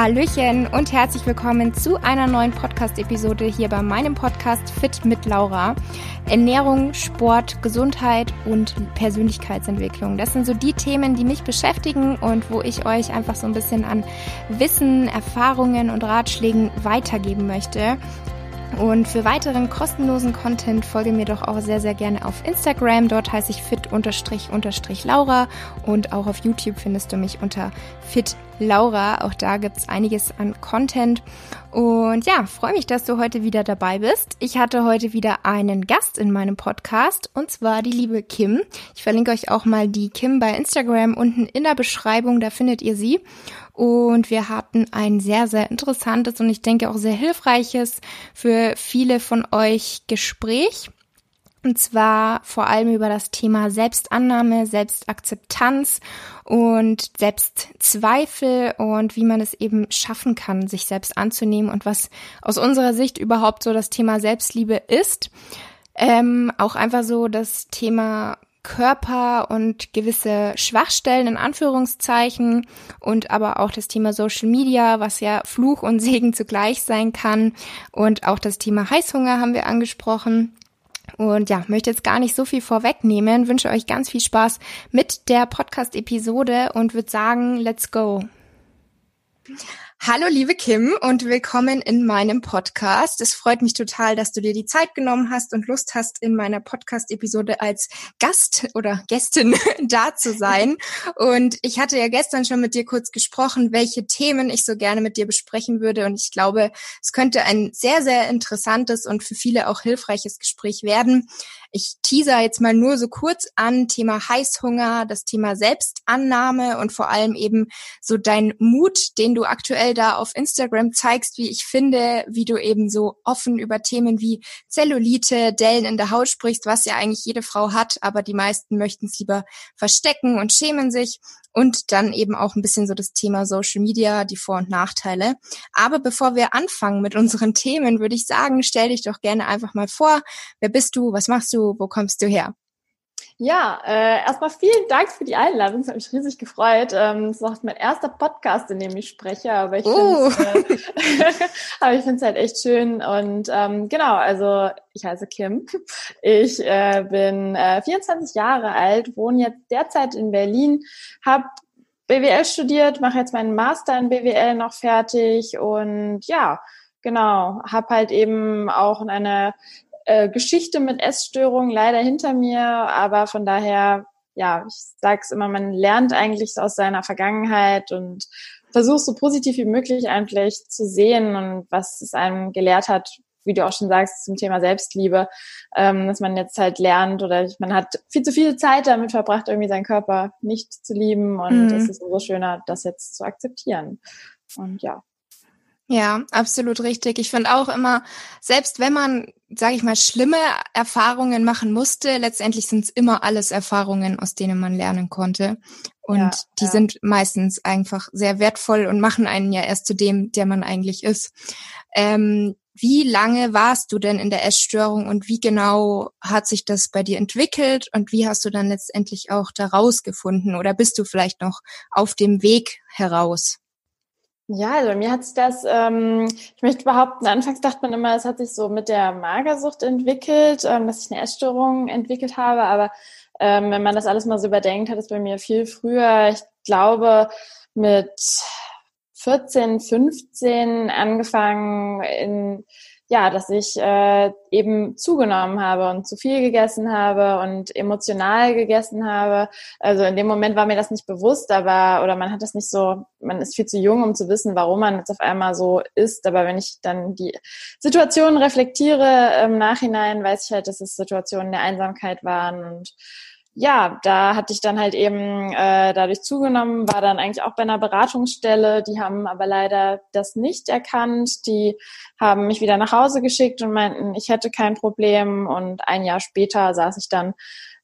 Hallöchen und herzlich willkommen zu einer neuen Podcast-Episode hier bei meinem Podcast Fit mit Laura. Ernährung, Sport, Gesundheit und Persönlichkeitsentwicklung. Das sind so die Themen, die mich beschäftigen und wo ich euch einfach so ein bisschen an Wissen, Erfahrungen und Ratschlägen weitergeben möchte. Und für weiteren kostenlosen Content folge mir doch auch sehr, sehr gerne auf Instagram. Dort heiße ich fit-laura und auch auf YouTube findest du mich unter fit Laura. Auch da gibt's einiges an Content. Und ja, freue mich, dass du heute wieder dabei bist. Ich hatte heute wieder einen Gast in meinem Podcast und zwar die liebe Kim. Ich verlinke euch auch mal die Kim bei Instagram unten in der Beschreibung, da findet ihr sie. Und wir hatten ein sehr, sehr interessantes und ich denke auch sehr hilfreiches für viele von euch Gespräch. Und zwar vor allem über das Thema Selbstannahme, Selbstakzeptanz und Selbstzweifel und wie man es eben schaffen kann, sich selbst anzunehmen und was aus unserer Sicht überhaupt so das Thema Selbstliebe ist. Ähm, auch einfach so das Thema Körper und gewisse Schwachstellen in Anführungszeichen und aber auch das Thema Social Media, was ja Fluch und Segen zugleich sein kann und auch das Thema Heißhunger haben wir angesprochen. Und ja, möchte jetzt gar nicht so viel vorwegnehmen, wünsche euch ganz viel Spaß mit der Podcast-Episode und würde sagen, let's go. Hallo liebe Kim und willkommen in meinem Podcast. Es freut mich total, dass du dir die Zeit genommen hast und Lust hast, in meiner Podcast-Episode als Gast oder Gästin da zu sein. Und ich hatte ja gestern schon mit dir kurz gesprochen, welche Themen ich so gerne mit dir besprechen würde. Und ich glaube, es könnte ein sehr, sehr interessantes und für viele auch hilfreiches Gespräch werden. Ich teaser jetzt mal nur so kurz an, Thema Heißhunger, das Thema Selbstannahme und vor allem eben so dein Mut, den du aktuell da auf Instagram zeigst, wie ich finde, wie du eben so offen über Themen wie Zellulite, Dellen in der Haut sprichst, was ja eigentlich jede Frau hat, aber die meisten möchten es lieber verstecken und schämen sich und dann eben auch ein bisschen so das Thema Social Media, die Vor- und Nachteile. Aber bevor wir anfangen mit unseren Themen, würde ich sagen, stell dich doch gerne einfach mal vor. Wer bist du? Was machst du? Wo kommst du her? Ja, äh, erstmal vielen Dank für die Einladung. Es hat mich riesig gefreut. Ähm, das ist auch mein erster Podcast, in dem ich spreche, aber ich oh. finde äh, es halt echt schön. Und ähm, genau, also ich heiße Kim. Ich äh, bin äh, 24 Jahre alt, wohne jetzt derzeit in Berlin, habe BWL studiert, mache jetzt meinen Master in BWL noch fertig und ja, genau, habe halt eben auch eine äh, Geschichte mit Essstörungen leider hinter mir, aber von daher, ja, ich sag's immer, man lernt eigentlich aus seiner Vergangenheit und versucht so positiv wie möglich eigentlich zu sehen und was es einem gelehrt hat, wie du auch schon sagst, zum Thema Selbstliebe, ähm, dass man jetzt halt lernt oder man hat viel zu viel Zeit damit verbracht, irgendwie seinen Körper nicht zu lieben und mhm. es ist umso schöner, das jetzt zu akzeptieren. Und ja. Ja, absolut richtig. Ich finde auch immer, selbst wenn man, sage ich mal, schlimme Erfahrungen machen musste, letztendlich sind es immer alles Erfahrungen, aus denen man lernen konnte. Und ja, die ja. sind meistens einfach sehr wertvoll und machen einen ja erst zu dem, der man eigentlich ist. Ähm, wie lange warst du denn in der Essstörung und wie genau hat sich das bei dir entwickelt und wie hast du dann letztendlich auch da rausgefunden oder bist du vielleicht noch auf dem Weg heraus? Ja, also bei mir hat sich das, ähm, ich möchte behaupten, anfangs dachte man immer, es hat sich so mit der Magersucht entwickelt, ähm, dass ich eine Essstörung entwickelt habe, aber ähm, wenn man das alles mal so überdenkt, hat es bei mir viel früher, ich glaube, mit 14, 15 angefangen in ja, dass ich äh, eben zugenommen habe und zu viel gegessen habe und emotional gegessen habe. Also in dem Moment war mir das nicht bewusst, aber oder man hat das nicht so, man ist viel zu jung, um zu wissen, warum man jetzt auf einmal so ist. Aber wenn ich dann die Situation reflektiere im Nachhinein, weiß ich halt, dass es Situationen der Einsamkeit waren und ja, da hatte ich dann halt eben äh, dadurch zugenommen, war dann eigentlich auch bei einer Beratungsstelle. Die haben aber leider das nicht erkannt. Die haben mich wieder nach Hause geschickt und meinten, ich hätte kein Problem. Und ein Jahr später saß ich dann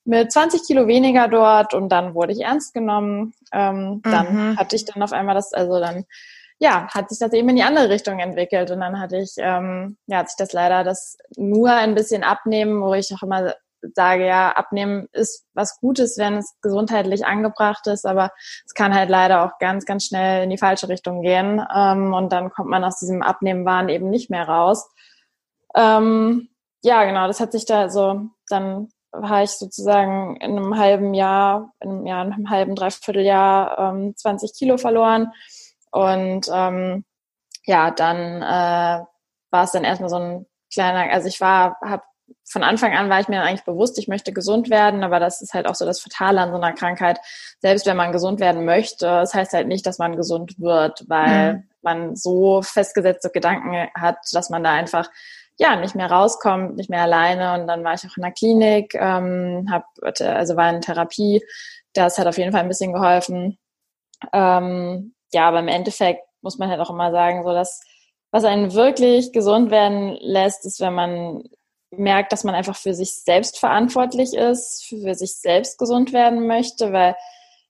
mit 20 Kilo weniger dort und dann wurde ich ernst genommen. Ähm, dann mhm. hatte ich dann auf einmal das, also dann ja, hat sich das eben in die andere Richtung entwickelt und dann hatte ich, ähm, ja, hat sich das leider das nur ein bisschen abnehmen, wo ich auch immer sage, ja, abnehmen ist was Gutes, wenn es gesundheitlich angebracht ist, aber es kann halt leider auch ganz, ganz schnell in die falsche Richtung gehen. Ähm, und dann kommt man aus diesem Abnehmenwahn eben nicht mehr raus. Ähm, ja, genau, das hat sich da so, dann war ich sozusagen in einem halben Jahr, in einem, Jahr, in einem halben, dreiviertel Jahr ähm, 20 Kilo verloren. Und ähm, ja, dann äh, war es dann erstmal so ein kleiner, also ich war, habe von Anfang an war ich mir eigentlich bewusst, ich möchte gesund werden, aber das ist halt auch so das Fatale an so einer Krankheit. Selbst wenn man gesund werden möchte, das heißt halt nicht, dass man gesund wird, weil mhm. man so festgesetzte Gedanken hat, dass man da einfach ja nicht mehr rauskommt, nicht mehr alleine. Und dann war ich auch in der Klinik, ähm, hab, also war in Therapie. Das hat auf jeden Fall ein bisschen geholfen. Ähm, ja, aber im Endeffekt muss man halt auch immer sagen, so dass was einen wirklich gesund werden lässt, ist, wenn man merkt, dass man einfach für sich selbst verantwortlich ist, für sich selbst gesund werden möchte, weil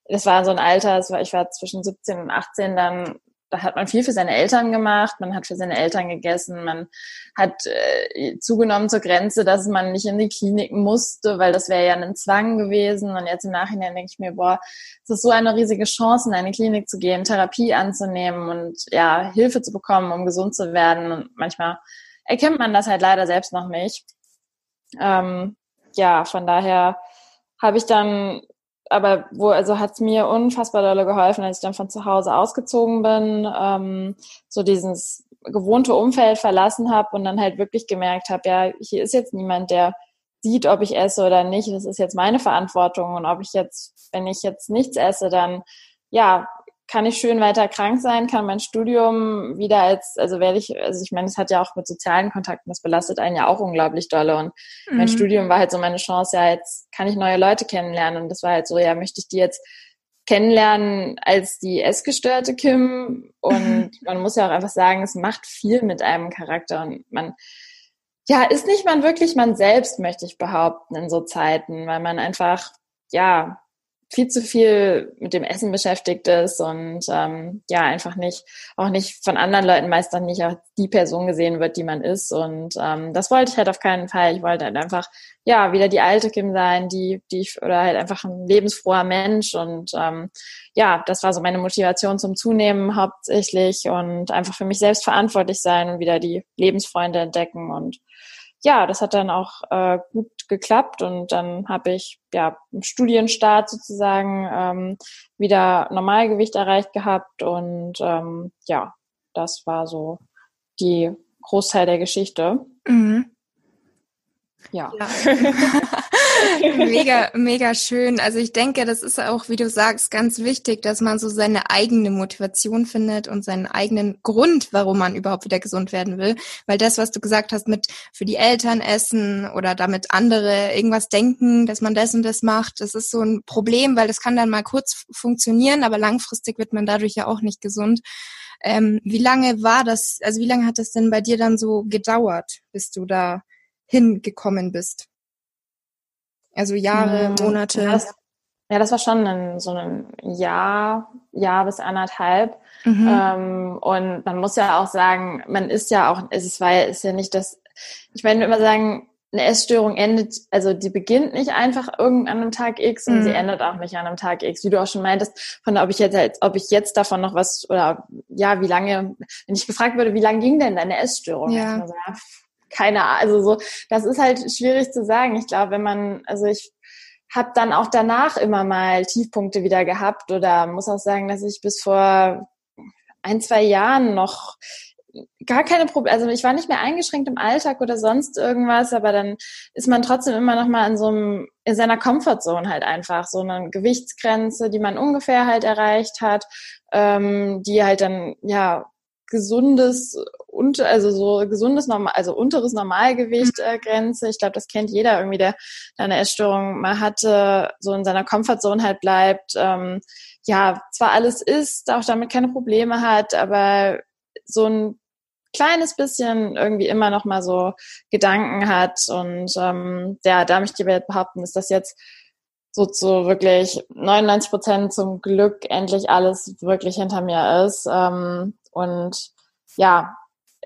das war so ein Alter, ich war zwischen 17 und 18 dann da hat man viel für seine Eltern gemacht, man hat für seine Eltern gegessen, man hat äh, zugenommen zur Grenze, dass man nicht in die Klinik musste, weil das wäre ja ein Zwang gewesen. Und jetzt im Nachhinein denke ich mir, boah, es ist so eine riesige Chance, in eine Klinik zu gehen, Therapie anzunehmen und ja, Hilfe zu bekommen, um gesund zu werden. Und manchmal erkennt man das halt leider selbst noch nicht. Ähm, ja, von daher habe ich dann aber wo, also hat's mir unfassbar dolle geholfen, als ich dann von zu Hause ausgezogen bin, ähm, so dieses gewohnte Umfeld verlassen habe und dann halt wirklich gemerkt habe, ja, hier ist jetzt niemand, der sieht, ob ich esse oder nicht. Das ist jetzt meine Verantwortung und ob ich jetzt, wenn ich jetzt nichts esse, dann ja, kann ich schön weiter krank sein, kann mein Studium wieder als, also werde ich, also ich meine, es hat ja auch mit sozialen Kontakten, das belastet einen ja auch unglaublich dolle. Und mhm. mein Studium war halt so meine Chance, ja, jetzt kann ich neue Leute kennenlernen. Und das war halt so, ja, möchte ich die jetzt kennenlernen als die essgestörte Kim. Und man muss ja auch einfach sagen, es macht viel mit einem Charakter. Und man, ja, ist nicht man wirklich man selbst, möchte ich behaupten, in so Zeiten, weil man einfach, ja, viel zu viel mit dem Essen beschäftigt ist und ähm, ja, einfach nicht, auch nicht von anderen Leuten meist dann nicht auch die Person gesehen wird, die man ist. Und ähm, das wollte ich halt auf keinen Fall. Ich wollte halt einfach, ja, wieder die alte Kim sein, die, die ich, oder halt einfach ein lebensfroher Mensch. Und ähm, ja, das war so meine Motivation zum Zunehmen hauptsächlich und einfach für mich selbst verantwortlich sein und wieder die Lebensfreunde entdecken und ja, das hat dann auch äh, gut geklappt und dann habe ich ja im Studienstart sozusagen ähm, wieder Normalgewicht erreicht gehabt und ähm, ja, das war so die Großteil der Geschichte. Mhm. Ja. ja. mega, mega schön. Also ich denke, das ist auch, wie du sagst, ganz wichtig, dass man so seine eigene Motivation findet und seinen eigenen Grund, warum man überhaupt wieder gesund werden will. Weil das, was du gesagt hast, mit für die Eltern essen oder damit andere irgendwas denken, dass man das und das macht, das ist so ein Problem, weil das kann dann mal kurz funktionieren, aber langfristig wird man dadurch ja auch nicht gesund. Ähm, wie lange war das, also wie lange hat das denn bei dir dann so gedauert, bis du da hingekommen bist? Also Jahre, hm, Monate. Ja das, ja, das war schon ein, so ein Jahr, Jahr bis anderthalb. Mhm. Ähm, und man muss ja auch sagen, man ist ja auch, es war ist ja nicht das, ich meine immer sagen, eine Essstörung endet, also die beginnt nicht einfach irgendwann an einem Tag X und mhm. sie endet auch nicht an einem Tag X, wie du auch schon meintest, von ob ich jetzt, ob ich jetzt davon noch was oder ja, wie lange, wenn ich gefragt würde, wie lange ging denn deine Essstörung? Ja keine Ahnung. Also so, das ist halt schwierig zu sagen. Ich glaube, wenn man, also ich habe dann auch danach immer mal Tiefpunkte wieder gehabt oder muss auch sagen, dass ich bis vor ein, zwei Jahren noch gar keine Probleme, also ich war nicht mehr eingeschränkt im Alltag oder sonst irgendwas, aber dann ist man trotzdem immer noch mal in so einem, in seiner Comfortzone halt einfach, so eine Gewichtsgrenze, die man ungefähr halt erreicht hat, ähm, die halt dann, ja, gesundes unter, also so gesundes normal, also unteres Normalgewicht äh, Grenze. Ich glaube, das kennt jeder irgendwie, der eine Essstörung mal hatte, so in seiner Comfortzone halt bleibt. Ähm, ja, zwar alles isst, auch damit keine Probleme hat, aber so ein kleines bisschen irgendwie immer noch mal so Gedanken hat und ähm, ja, da möchte ich behaupten, ist das jetzt so zu wirklich 99 Prozent zum Glück endlich alles wirklich hinter mir ist. Ähm, und ja,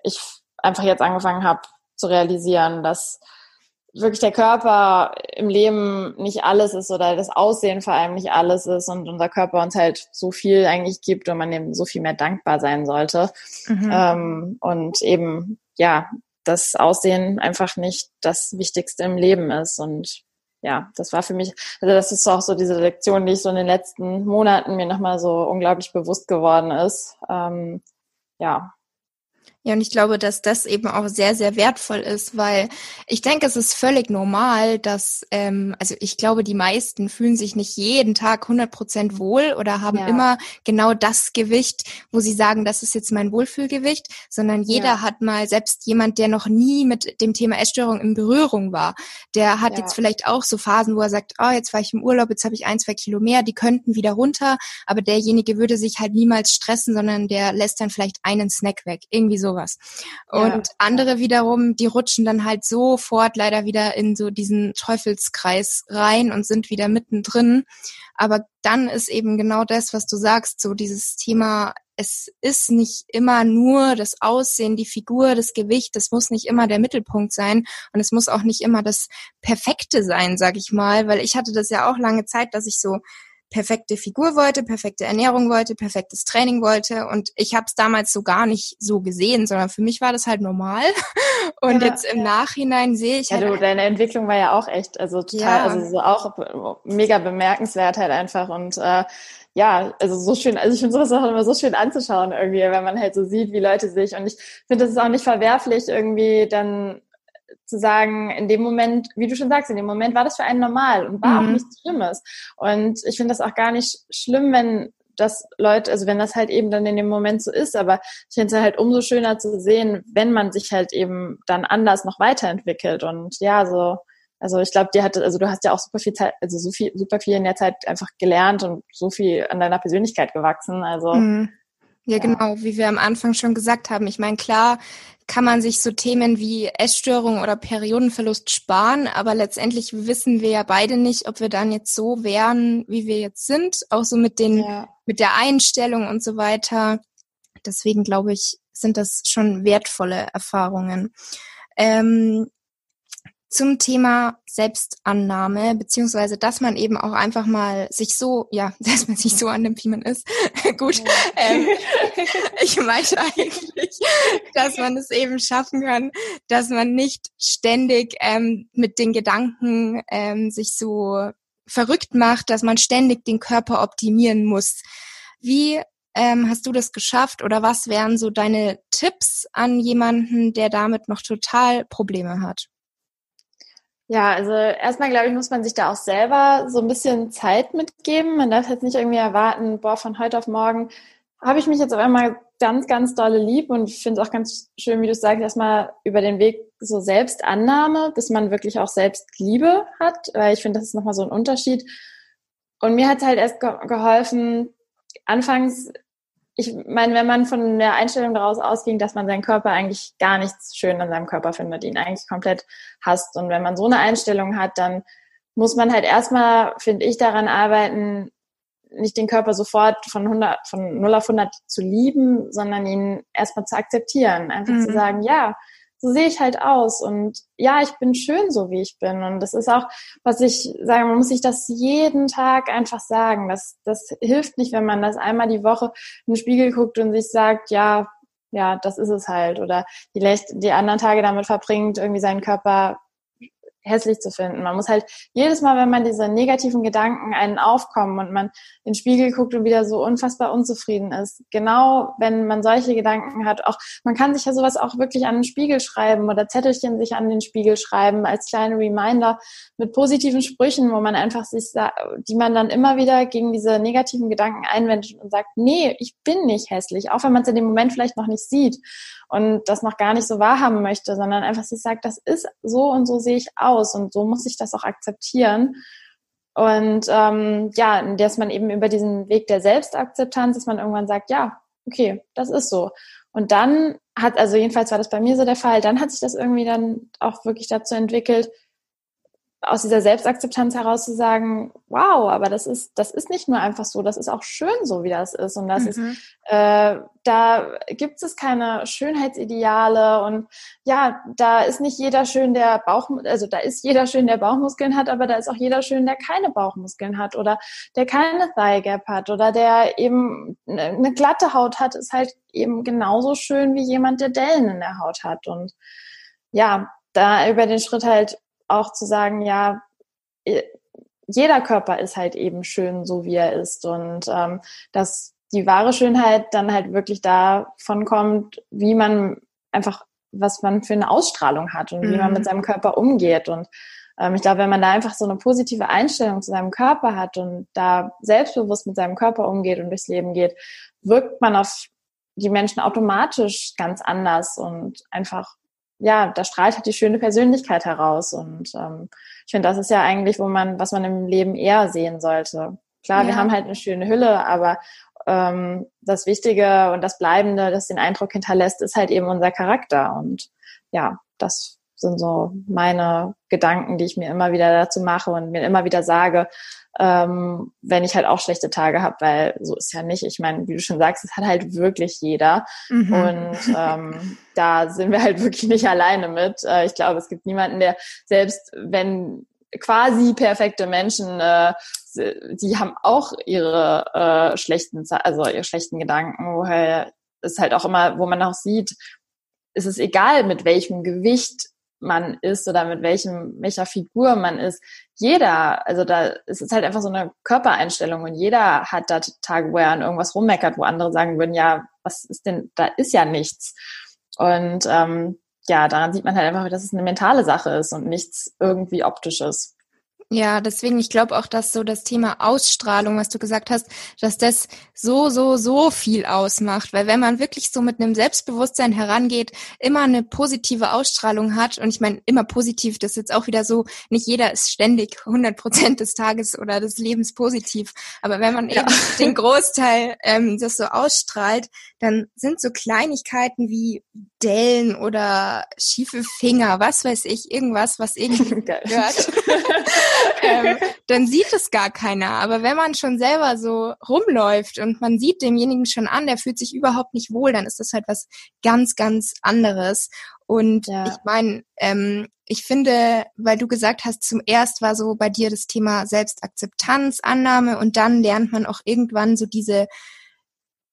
ich einfach jetzt angefangen habe zu realisieren, dass wirklich der Körper im Leben nicht alles ist oder das Aussehen vor allem nicht alles ist und unser Körper uns halt so viel eigentlich gibt und man eben so viel mehr dankbar sein sollte. Mhm. Ähm, und eben, ja, das Aussehen einfach nicht das Wichtigste im Leben ist. Und ja, das war für mich, also das ist auch so diese Lektion, die ich so in den letzten Monaten mir nochmal so unglaublich bewusst geworden ist. Ähm, ja, ja, und ich glaube, dass das eben auch sehr, sehr wertvoll ist, weil ich denke, es ist völlig normal, dass, ähm, also ich glaube, die meisten fühlen sich nicht jeden Tag 100 Prozent wohl oder haben ja. immer genau das Gewicht, wo sie sagen, das ist jetzt mein Wohlfühlgewicht, sondern jeder ja. hat mal, selbst jemand, der noch nie mit dem Thema Essstörung in Berührung war, der hat ja. jetzt vielleicht auch so Phasen, wo er sagt, oh, jetzt war ich im Urlaub, jetzt habe ich ein, zwei Kilo mehr, die könnten wieder runter, aber derjenige würde sich halt niemals stressen, sondern der lässt dann vielleicht einen Snack weg, irgendwie sowas sowas. Und ja. andere wiederum, die rutschen dann halt sofort leider wieder in so diesen Teufelskreis rein und sind wieder mittendrin. Aber dann ist eben genau das, was du sagst, so dieses Thema, es ist nicht immer nur das Aussehen, die Figur, das Gewicht, das muss nicht immer der Mittelpunkt sein und es muss auch nicht immer das Perfekte sein, sag ich mal, weil ich hatte das ja auch lange Zeit, dass ich so perfekte Figur wollte, perfekte Ernährung wollte, perfektes Training wollte. Und ich habe es damals so gar nicht so gesehen, sondern für mich war das halt normal. Und ja, jetzt im ja. Nachhinein sehe ich ja, halt. Du, deine Entwicklung war ja auch echt, also total, ja. also so auch mega bemerkenswert halt einfach. Und äh, ja, also so schön, also ich finde sowas auch immer so schön anzuschauen irgendwie, wenn man halt so sieht, wie Leute sich. Und ich finde, das ist auch nicht verwerflich, irgendwie dann zu sagen, in dem Moment, wie du schon sagst, in dem Moment war das für einen normal und war mhm. auch nichts Schlimmes. Und ich finde das auch gar nicht schlimm, wenn das Leute, also wenn das halt eben dann in dem Moment so ist, aber ich finde es halt umso schöner zu sehen, wenn man sich halt eben dann anders noch weiterentwickelt und ja, so, also ich glaube, dir hat, also du hast ja auch super viel Zeit, also so viel, super viel in der Zeit einfach gelernt und so viel an deiner Persönlichkeit gewachsen, also. Mhm. Ja, genau, wie wir am Anfang schon gesagt haben. Ich meine, klar kann man sich so Themen wie Essstörung oder Periodenverlust sparen, aber letztendlich wissen wir ja beide nicht, ob wir dann jetzt so wären, wie wir jetzt sind, auch so mit den, ja. mit der Einstellung und so weiter. Deswegen glaube ich, sind das schon wertvolle Erfahrungen. Ähm, zum Thema Selbstannahme, beziehungsweise, dass man eben auch einfach mal sich so, ja, dass man sich so annimmt, wie man ist. Gut. Ähm, ich meinte eigentlich, dass man es eben schaffen kann, dass man nicht ständig ähm, mit den Gedanken ähm, sich so verrückt macht, dass man ständig den Körper optimieren muss. Wie ähm, hast du das geschafft oder was wären so deine Tipps an jemanden, der damit noch total Probleme hat? Ja, also erstmal glaube ich, muss man sich da auch selber so ein bisschen Zeit mitgeben. Man darf jetzt nicht irgendwie erwarten, boah, von heute auf morgen habe ich mich jetzt auf einmal ganz, ganz dolle lieb und finde es auch ganz schön, wie du sagst, erstmal über den Weg so Selbstannahme, bis man wirklich auch Selbstliebe hat, weil ich finde, das ist nochmal so ein Unterschied. Und mir hat es halt erst geholfen, anfangs ich meine, wenn man von der Einstellung daraus ausging, dass man seinen Körper eigentlich gar nichts schön an seinem Körper findet, ihn eigentlich komplett hasst. Und wenn man so eine Einstellung hat, dann muss man halt erstmal, finde ich, daran arbeiten, nicht den Körper sofort von 100, von 0 auf 100 zu lieben, sondern ihn erstmal zu akzeptieren. Einfach mhm. zu sagen, ja, so sehe ich halt aus und ja, ich bin schön so, wie ich bin. Und das ist auch, was ich sage, man muss sich das jeden Tag einfach sagen. Das, das hilft nicht, wenn man das einmal die Woche in den Spiegel guckt und sich sagt, ja, ja, das ist es halt. Oder die, die anderen Tage damit verbringt, irgendwie seinen Körper hässlich zu finden. Man muss halt jedes Mal, wenn man diese negativen Gedanken einen aufkommen und man in den Spiegel guckt und wieder so unfassbar unzufrieden ist, genau wenn man solche Gedanken hat, auch man kann sich ja sowas auch wirklich an den Spiegel schreiben oder Zettelchen sich an den Spiegel schreiben als kleine Reminder mit positiven Sprüchen, wo man einfach sich, die man dann immer wieder gegen diese negativen Gedanken einwendet und sagt, nee, ich bin nicht hässlich, auch wenn man es in dem Moment vielleicht noch nicht sieht und das noch gar nicht so wahrhaben möchte, sondern einfach sich sagt, das ist so und so sehe ich aus und so muss ich das auch akzeptieren. Und ähm, ja, dass man eben über diesen Weg der Selbstakzeptanz, dass man irgendwann sagt, ja, okay, das ist so. Und dann hat, also jedenfalls war das bei mir so der Fall, dann hat sich das irgendwie dann auch wirklich dazu entwickelt, aus dieser Selbstakzeptanz heraus zu sagen, wow, aber das ist, das ist nicht nur einfach so, das ist auch schön so, wie das ist. Und das mhm. ist, äh, da gibt es keine Schönheitsideale und ja, da ist nicht jeder schön, der Bauch, also da ist jeder schön, der Bauchmuskeln hat, aber da ist auch jeder schön, der keine Bauchmuskeln hat oder der keine Thigh Gap hat oder der eben eine glatte Haut hat, ist halt eben genauso schön wie jemand, der Dellen in der Haut hat. Und ja, da über den Schritt halt auch zu sagen, ja, jeder Körper ist halt eben schön, so wie er ist. Und ähm, dass die wahre Schönheit dann halt wirklich davon kommt, wie man einfach, was man für eine Ausstrahlung hat und mhm. wie man mit mhm. seinem Körper umgeht. Und ähm, ich glaube, wenn man da einfach so eine positive Einstellung zu seinem Körper hat und da selbstbewusst mit seinem Körper umgeht und durchs Leben geht, wirkt man auf die Menschen automatisch ganz anders und einfach ja, da strahlt halt die schöne Persönlichkeit heraus. Und ähm, ich finde, das ist ja eigentlich, wo man, was man im Leben eher sehen sollte. Klar, ja. wir haben halt eine schöne Hülle, aber ähm, das Wichtige und das Bleibende, das den Eindruck hinterlässt, ist halt eben unser Charakter. Und ja, das sind so meine Gedanken, die ich mir immer wieder dazu mache und mir immer wieder sage, ähm, wenn ich halt auch schlechte Tage habe, weil so ist ja nicht. Ich meine, wie du schon sagst, es hat halt wirklich jeder. Mhm. Und ähm, da sind wir halt wirklich nicht alleine mit. Äh, ich glaube, es gibt niemanden, der selbst wenn quasi perfekte Menschen, äh, die haben auch ihre äh, schlechten, also ihre schlechten Gedanken, woher es halt auch immer, wo man auch sieht, ist es egal, mit welchem Gewicht man ist oder mit welchem, welcher Figur man ist. Jeder, also da ist es halt einfach so eine Körpereinstellung und jeder hat da Tage, wo er an irgendwas rummeckert, wo andere sagen würden, ja, was ist denn, da ist ja nichts. Und ähm, ja, daran sieht man halt einfach, dass es eine mentale Sache ist und nichts irgendwie optisches. Ja, deswegen, ich glaube auch, dass so das Thema Ausstrahlung, was du gesagt hast, dass das so, so, so viel ausmacht. Weil wenn man wirklich so mit einem Selbstbewusstsein herangeht, immer eine positive Ausstrahlung hat, und ich meine, immer positiv, das ist jetzt auch wieder so, nicht jeder ist ständig 100 Prozent des Tages oder des Lebens positiv. Aber wenn man ja. eben den Großteil ähm, das so ausstrahlt, dann sind so Kleinigkeiten wie Dellen oder schiefe Finger, was weiß ich, irgendwas, was irgendwie gehört. ähm, dann sieht es gar keiner. Aber wenn man schon selber so rumläuft und man sieht demjenigen schon an, der fühlt sich überhaupt nicht wohl, dann ist das halt was ganz, ganz anderes. Und ja. ich meine, ähm, ich finde, weil du gesagt hast, zum erst war so bei dir das Thema Selbstakzeptanz, Annahme und dann lernt man auch irgendwann so diese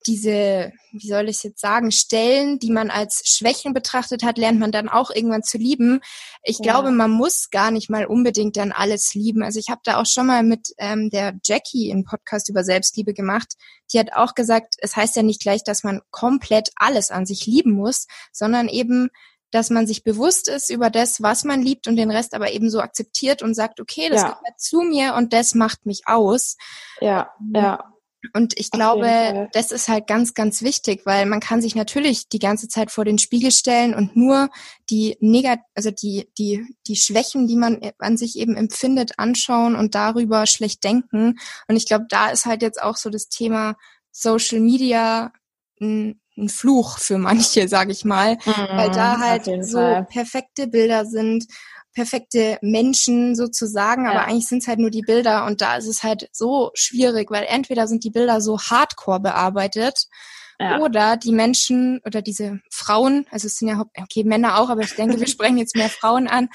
diese, wie soll ich jetzt sagen, Stellen, die man als Schwächen betrachtet hat, lernt man dann auch irgendwann zu lieben. Ich ja. glaube, man muss gar nicht mal unbedingt dann alles lieben. Also ich habe da auch schon mal mit ähm, der Jackie einen Podcast über Selbstliebe gemacht. Die hat auch gesagt, es heißt ja nicht gleich, dass man komplett alles an sich lieben muss, sondern eben dass man sich bewusst ist über das, was man liebt und den Rest aber eben so akzeptiert und sagt, okay, das ja. gehört zu mir und das macht mich aus. Ja, ja. Und ich glaube, das ist halt ganz, ganz wichtig, weil man kann sich natürlich die ganze Zeit vor den Spiegel stellen und nur die negat also die, die, die Schwächen, die man an sich eben empfindet, anschauen und darüber schlecht denken. Und ich glaube, da ist halt jetzt auch so das Thema Social Media ein, ein Fluch für manche, sage ich mal, mhm, weil da halt so Fall. perfekte Bilder sind perfekte Menschen sozusagen, aber ja. eigentlich sind es halt nur die Bilder und da ist es halt so schwierig, weil entweder sind die Bilder so hardcore bearbeitet ja. oder die Menschen oder diese Frauen, also es sind ja okay Männer auch, aber ich denke, wir sprechen jetzt mehr Frauen an.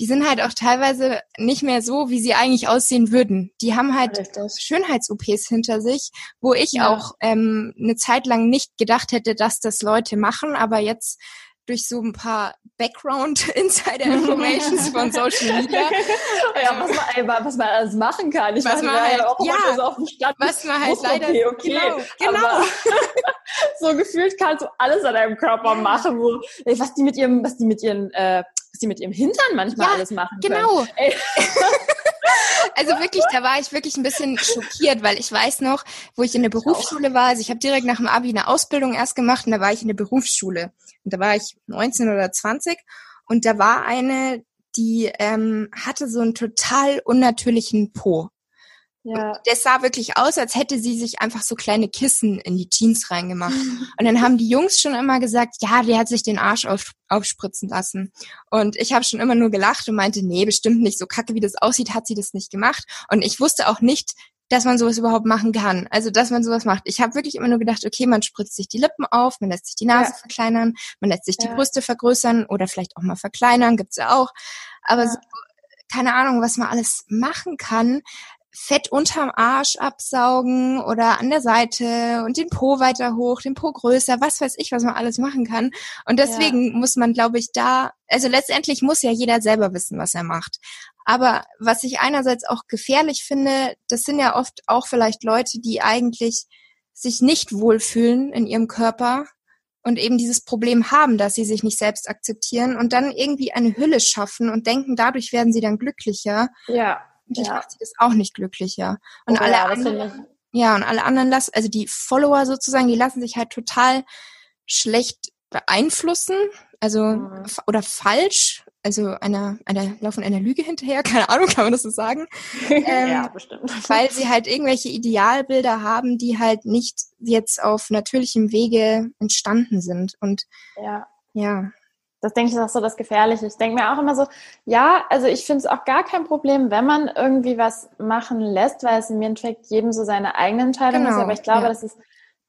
Die sind halt auch teilweise nicht mehr so, wie sie eigentlich aussehen würden. Die haben halt Schönheits-OPs hinter sich, wo ich ja. auch ähm, eine Zeit lang nicht gedacht hätte, dass das Leute machen, aber jetzt durch so ein paar Background-Insider-Informations von Social Media. ja, was man, ey, was man alles machen kann. Ich was man halt, auch ja, so auf dem Stand was man halt leider, okay, okay. genau, genau. so gefühlt kannst du alles an deinem Körper machen, wo, ey, was die mit ihrem, was die mit ihren, äh, was die mit ihrem Hintern manchmal ja, alles machen genau. Also wirklich, da war ich wirklich ein bisschen schockiert, weil ich weiß noch, wo ich in der Berufsschule war, also ich habe direkt nach dem Abi eine Ausbildung erst gemacht und da war ich in der Berufsschule. Und da war ich 19 oder 20 und da war eine, die ähm, hatte so einen total unnatürlichen Po. Ja. Das sah wirklich aus, als hätte sie sich einfach so kleine Kissen in die Jeans reingemacht. Und dann haben die Jungs schon immer gesagt, ja, die hat sich den Arsch auf, aufspritzen lassen. Und ich habe schon immer nur gelacht und meinte, nee, bestimmt nicht. So kacke, wie das aussieht, hat sie das nicht gemacht. Und ich wusste auch nicht, dass man sowas überhaupt machen kann. Also, dass man sowas macht. Ich habe wirklich immer nur gedacht, okay, man spritzt sich die Lippen auf, man lässt sich die Nase ja. verkleinern, man lässt sich ja. die Brüste vergrößern oder vielleicht auch mal verkleinern, gibt's ja auch. Aber ja. so, keine Ahnung, was man alles machen kann. Fett unterm Arsch absaugen oder an der Seite und den Po weiter hoch, den Po größer, was weiß ich, was man alles machen kann. Und deswegen ja. muss man, glaube ich, da, also letztendlich muss ja jeder selber wissen, was er macht. Aber was ich einerseits auch gefährlich finde, das sind ja oft auch vielleicht Leute, die eigentlich sich nicht wohlfühlen in ihrem Körper und eben dieses Problem haben, dass sie sich nicht selbst akzeptieren und dann irgendwie eine Hülle schaffen und denken, dadurch werden sie dann glücklicher. Ja. Und ich ja. macht sie das auch nicht glücklicher. Und oh, alle ja, anderen, ja, und alle anderen lassen, also die Follower sozusagen, die lassen sich halt total schlecht beeinflussen, also mhm. oder falsch also einer, einer laufen einer Lüge hinterher, keine Ahnung, kann man das so sagen? Ähm, ja, bestimmt. Weil sie halt irgendwelche Idealbilder haben, die halt nicht jetzt auf natürlichem Wege entstanden sind. Und ja. ja. Das denke ich ist auch so das Gefährliche. Ich denke mir auch immer so, ja, also ich finde es auch gar kein Problem, wenn man irgendwie was machen lässt, weil es im Endeffekt jedem so seine eigene Entscheidung genau, ist. Aber ich glaube, ja. das ist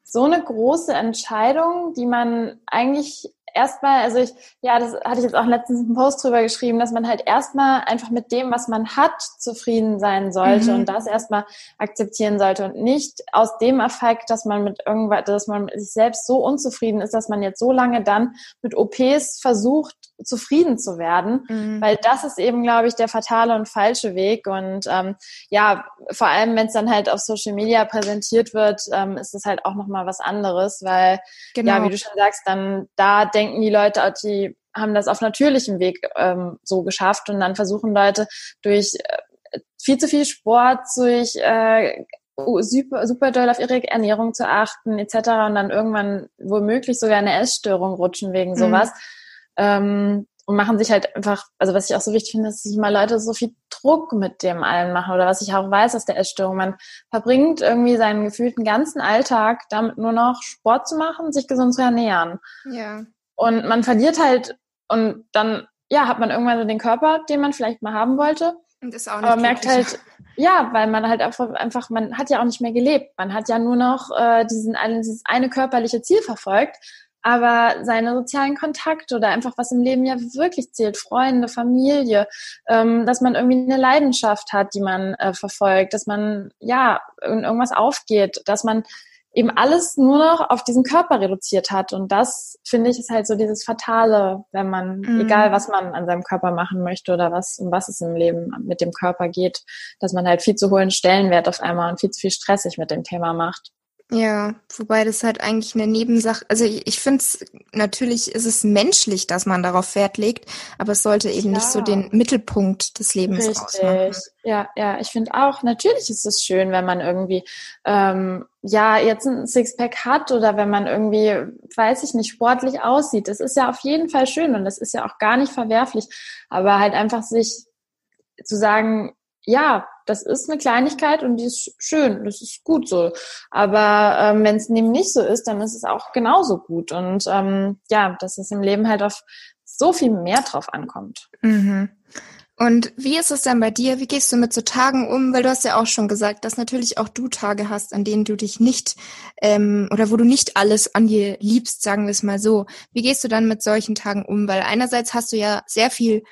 so eine große Entscheidung, die man eigentlich erstmal, also ich, ja, das hatte ich jetzt auch letztens einen Post drüber geschrieben, dass man halt erstmal einfach mit dem, was man hat, zufrieden sein sollte mhm. und das erstmal akzeptieren sollte und nicht aus dem Effekt, dass man mit irgendwas, dass man mit sich selbst so unzufrieden ist, dass man jetzt so lange dann mit OPs versucht, zufrieden zu werden, mhm. weil das ist eben, glaube ich, der fatale und falsche Weg und ähm, ja, vor allem, wenn es dann halt auf Social Media präsentiert wird, ähm, ist es halt auch nochmal was anderes, weil, genau. ja, wie du schon sagst, dann da denken die Leute, die haben das auf natürlichem Weg ähm, so geschafft und dann versuchen Leute durch äh, viel zu viel Sport, durch äh, super, super doll auf ihre Ernährung zu achten etc. und dann irgendwann womöglich sogar eine Essstörung rutschen wegen mhm. Ähm, und machen sich halt einfach, also was ich auch so wichtig finde, dass sich mal Leute so viel Druck mit dem allen machen oder was ich auch weiß aus der Essstörung. Man verbringt irgendwie seinen gefühlten ganzen Alltag damit nur noch Sport zu machen, sich gesund zu ernähren. Ja. Und man verliert halt und dann, ja, hat man irgendwann so den Körper, den man vielleicht mal haben wollte. Und ist auch nicht aber merkt halt, ja, weil man halt einfach, einfach, man hat ja auch nicht mehr gelebt. Man hat ja nur noch äh, diesen, dieses eine körperliche Ziel verfolgt, aber seine sozialen Kontakte oder einfach was im Leben ja wirklich zählt, Freunde, Familie, ähm, dass man irgendwie eine Leidenschaft hat, die man äh, verfolgt, dass man ja in irgendwas aufgeht, dass man eben alles nur noch auf diesen Körper reduziert hat. Und das, finde ich, ist halt so dieses Fatale, wenn man, mhm. egal was man an seinem Körper machen möchte oder was, um was es im Leben mit dem Körper geht, dass man halt viel zu hohen Stellenwert auf einmal und viel zu viel stressig mit dem Thema macht. Ja, wobei das halt eigentlich eine Nebensache, also ich, ich finde es, natürlich ist es menschlich, dass man darauf Wert legt, aber es sollte eben ja. nicht so den Mittelpunkt des Lebens Richtig. ausmachen. Ja, ja, ich finde auch, natürlich ist es schön, wenn man irgendwie, ähm, ja, jetzt ein Sixpack hat oder wenn man irgendwie, weiß ich nicht, sportlich aussieht. Das ist ja auf jeden Fall schön und das ist ja auch gar nicht verwerflich, aber halt einfach sich zu sagen, ja, das ist eine Kleinigkeit und die ist schön, das ist gut so. Aber ähm, wenn es eben nicht so ist, dann ist es auch genauso gut. Und ähm, ja, dass es im Leben halt auf so viel mehr drauf ankommt. Mhm. Und wie ist es dann bei dir? Wie gehst du mit so Tagen um? Weil du hast ja auch schon gesagt, dass natürlich auch du Tage hast, an denen du dich nicht ähm, oder wo du nicht alles an dir liebst, sagen wir es mal so. Wie gehst du dann mit solchen Tagen um? Weil einerseits hast du ja sehr viel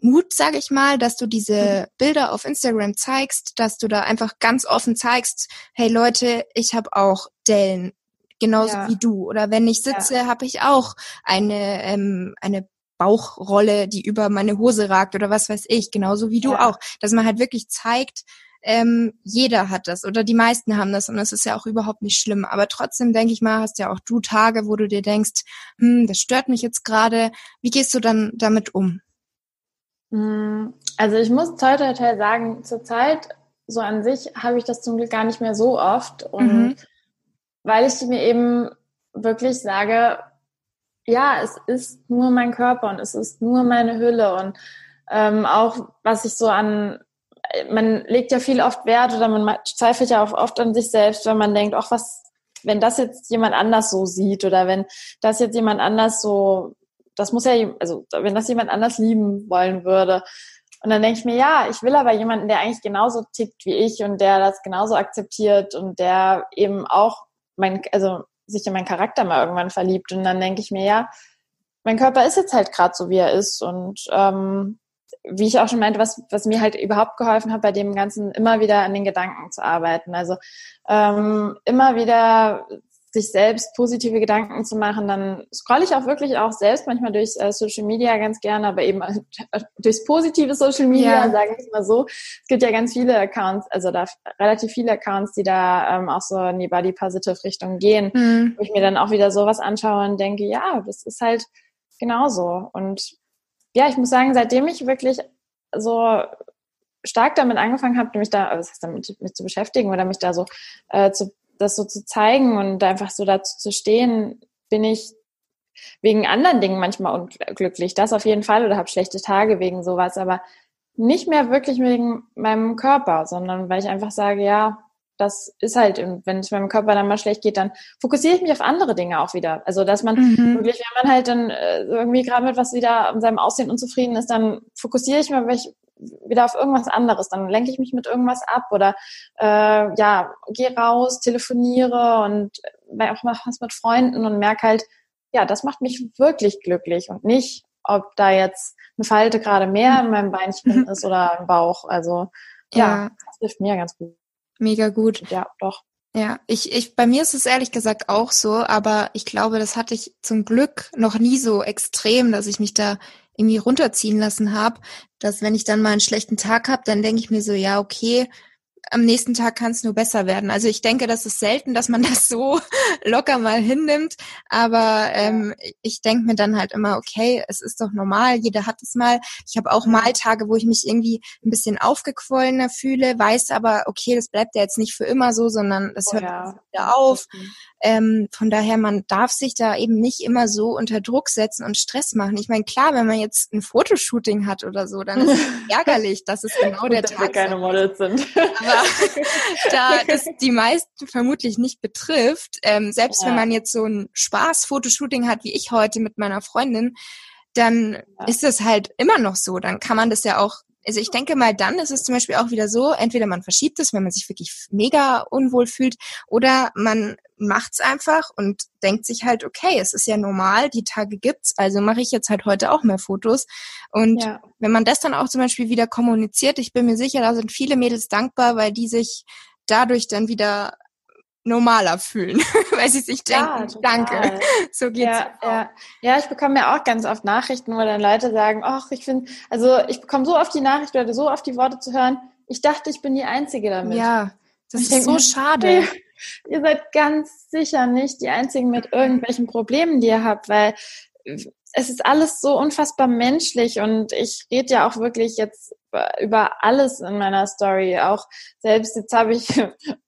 Mut, sage ich mal, dass du diese mhm. Bilder auf Instagram zeigst, dass du da einfach ganz offen zeigst, hey Leute, ich habe auch Dellen, genauso ja. wie du. Oder wenn ich sitze, ja. habe ich auch eine ähm, eine Bauchrolle, die über meine Hose ragt oder was weiß ich, genauso wie du ja. auch. Dass man halt wirklich zeigt, ähm, jeder hat das oder die meisten haben das und das ist ja auch überhaupt nicht schlimm. Aber trotzdem denke ich mal, hast ja auch du Tage, wo du dir denkst, hm, das stört mich jetzt gerade. Wie gehst du dann damit um? Mm, also ich muss toi toi toi sagen, zurzeit so an sich habe ich das zum Glück gar nicht mehr so oft. Und mhm. weil ich mir eben wirklich sage, ja, es ist nur mein Körper und es ist nur meine Hülle. Und ähm, auch was ich so an man legt ja viel oft Wert oder man zweifelt ja auch oft an sich selbst, wenn man denkt, ach was, wenn das jetzt jemand anders so sieht oder wenn das jetzt jemand anders so, das muss ja, also wenn das jemand anders lieben wollen würde. Und dann denke ich mir, ja, ich will aber jemanden, der eigentlich genauso tickt wie ich und der das genauso akzeptiert und der eben auch mein, also sich in meinen Charakter mal irgendwann verliebt. Und dann denke ich mir, ja, mein Körper ist jetzt halt gerade so, wie er ist. Und ähm, wie ich auch schon meinte, was, was mir halt überhaupt geholfen hat, bei dem Ganzen immer wieder an den Gedanken zu arbeiten. Also ähm, immer wieder sich selbst positive Gedanken zu machen, dann scrolle ich auch wirklich auch selbst manchmal durch äh, Social Media ganz gerne, aber eben äh, durchs positive Social Media, ja. sage ich mal so. Es gibt ja ganz viele Accounts, also da relativ viele Accounts, die da ähm, auch so in die Body Positive Richtung gehen, mhm. wo ich mir dann auch wieder sowas anschaue und denke, ja, das ist halt genauso. Und ja, ich muss sagen, seitdem ich wirklich so stark damit angefangen habe, mich da, was heißt damit, mich zu beschäftigen oder mich da so äh, zu, das so zu zeigen und einfach so dazu zu stehen, bin ich wegen anderen Dingen manchmal unglücklich. Das auf jeden Fall oder habe schlechte Tage wegen sowas, aber nicht mehr wirklich wegen meinem Körper, sondern weil ich einfach sage, ja, das ist halt, wenn es meinem Körper dann mal schlecht geht, dann fokussiere ich mich auf andere Dinge auch wieder. Also dass man mhm. wirklich, wenn man halt dann äh, irgendwie gerade mit was wieder an seinem Aussehen unzufrieden ist, dann fokussiere ich mich wieder auf irgendwas anderes. Dann lenke ich mich mit irgendwas ab oder äh, ja, gehe raus, telefoniere und auch mal was mit Freunden und merke halt, ja, das macht mich wirklich glücklich und nicht, ob da jetzt eine Falte gerade mehr in meinem Beinchen ist oder im Bauch. Also ja, ja, das hilft mir ganz gut. Mega gut. Ja, doch. Ja, ich, ich, bei mir ist es ehrlich gesagt auch so, aber ich glaube, das hatte ich zum Glück noch nie so extrem, dass ich mich da irgendwie runterziehen lassen habe, dass wenn ich dann mal einen schlechten Tag habe, dann denke ich mir so, ja, okay, am nächsten Tag kann es nur besser werden. Also ich denke, das ist selten, dass man das so locker mal hinnimmt. Aber ähm, ich denke mir dann halt immer, okay, es ist doch normal, jeder hat es mal. Ich habe auch mal Tage, wo ich mich irgendwie ein bisschen aufgequollener fühle, weiß aber, okay, das bleibt ja jetzt nicht für immer so, sondern das oh, hört ja. wieder auf. Ähm, von daher, man darf sich da eben nicht immer so unter Druck setzen und Stress machen. Ich meine, klar, wenn man jetzt ein Fotoshooting hat oder so, dann ist es ärgerlich, dass es genau der Tag ist. keine Models sind. Aber da das die meisten vermutlich nicht betrifft, ähm, selbst ja. wenn man jetzt so ein Spaß-Fotoshooting hat, wie ich heute mit meiner Freundin, dann ja. ist es halt immer noch so. Dann kann man das ja auch also ich denke mal, dann ist es zum Beispiel auch wieder so, entweder man verschiebt es, wenn man sich wirklich mega unwohl fühlt, oder man macht es einfach und denkt sich halt, okay, es ist ja normal, die Tage gibt's, also mache ich jetzt halt heute auch mehr Fotos. Und ja. wenn man das dann auch zum Beispiel wieder kommuniziert, ich bin mir sicher, da sind viele Mädels dankbar, weil die sich dadurch dann wieder normaler fühlen, weil sie sich denken, ja, danke, so geht's. Ja, ja. ja, ich bekomme ja auch ganz oft Nachrichten, wo dann Leute sagen, ach, ich finde, also ich bekomme so oft die Nachricht oder so oft die Worte zu hören, ich dachte, ich bin die Einzige damit. Ja, das ist so schade. ihr seid ganz sicher nicht die Einzigen mit irgendwelchen Problemen, die ihr habt, weil es ist alles so unfassbar menschlich und ich rede ja auch wirklich jetzt über alles in meiner Story. Auch selbst jetzt habe ich,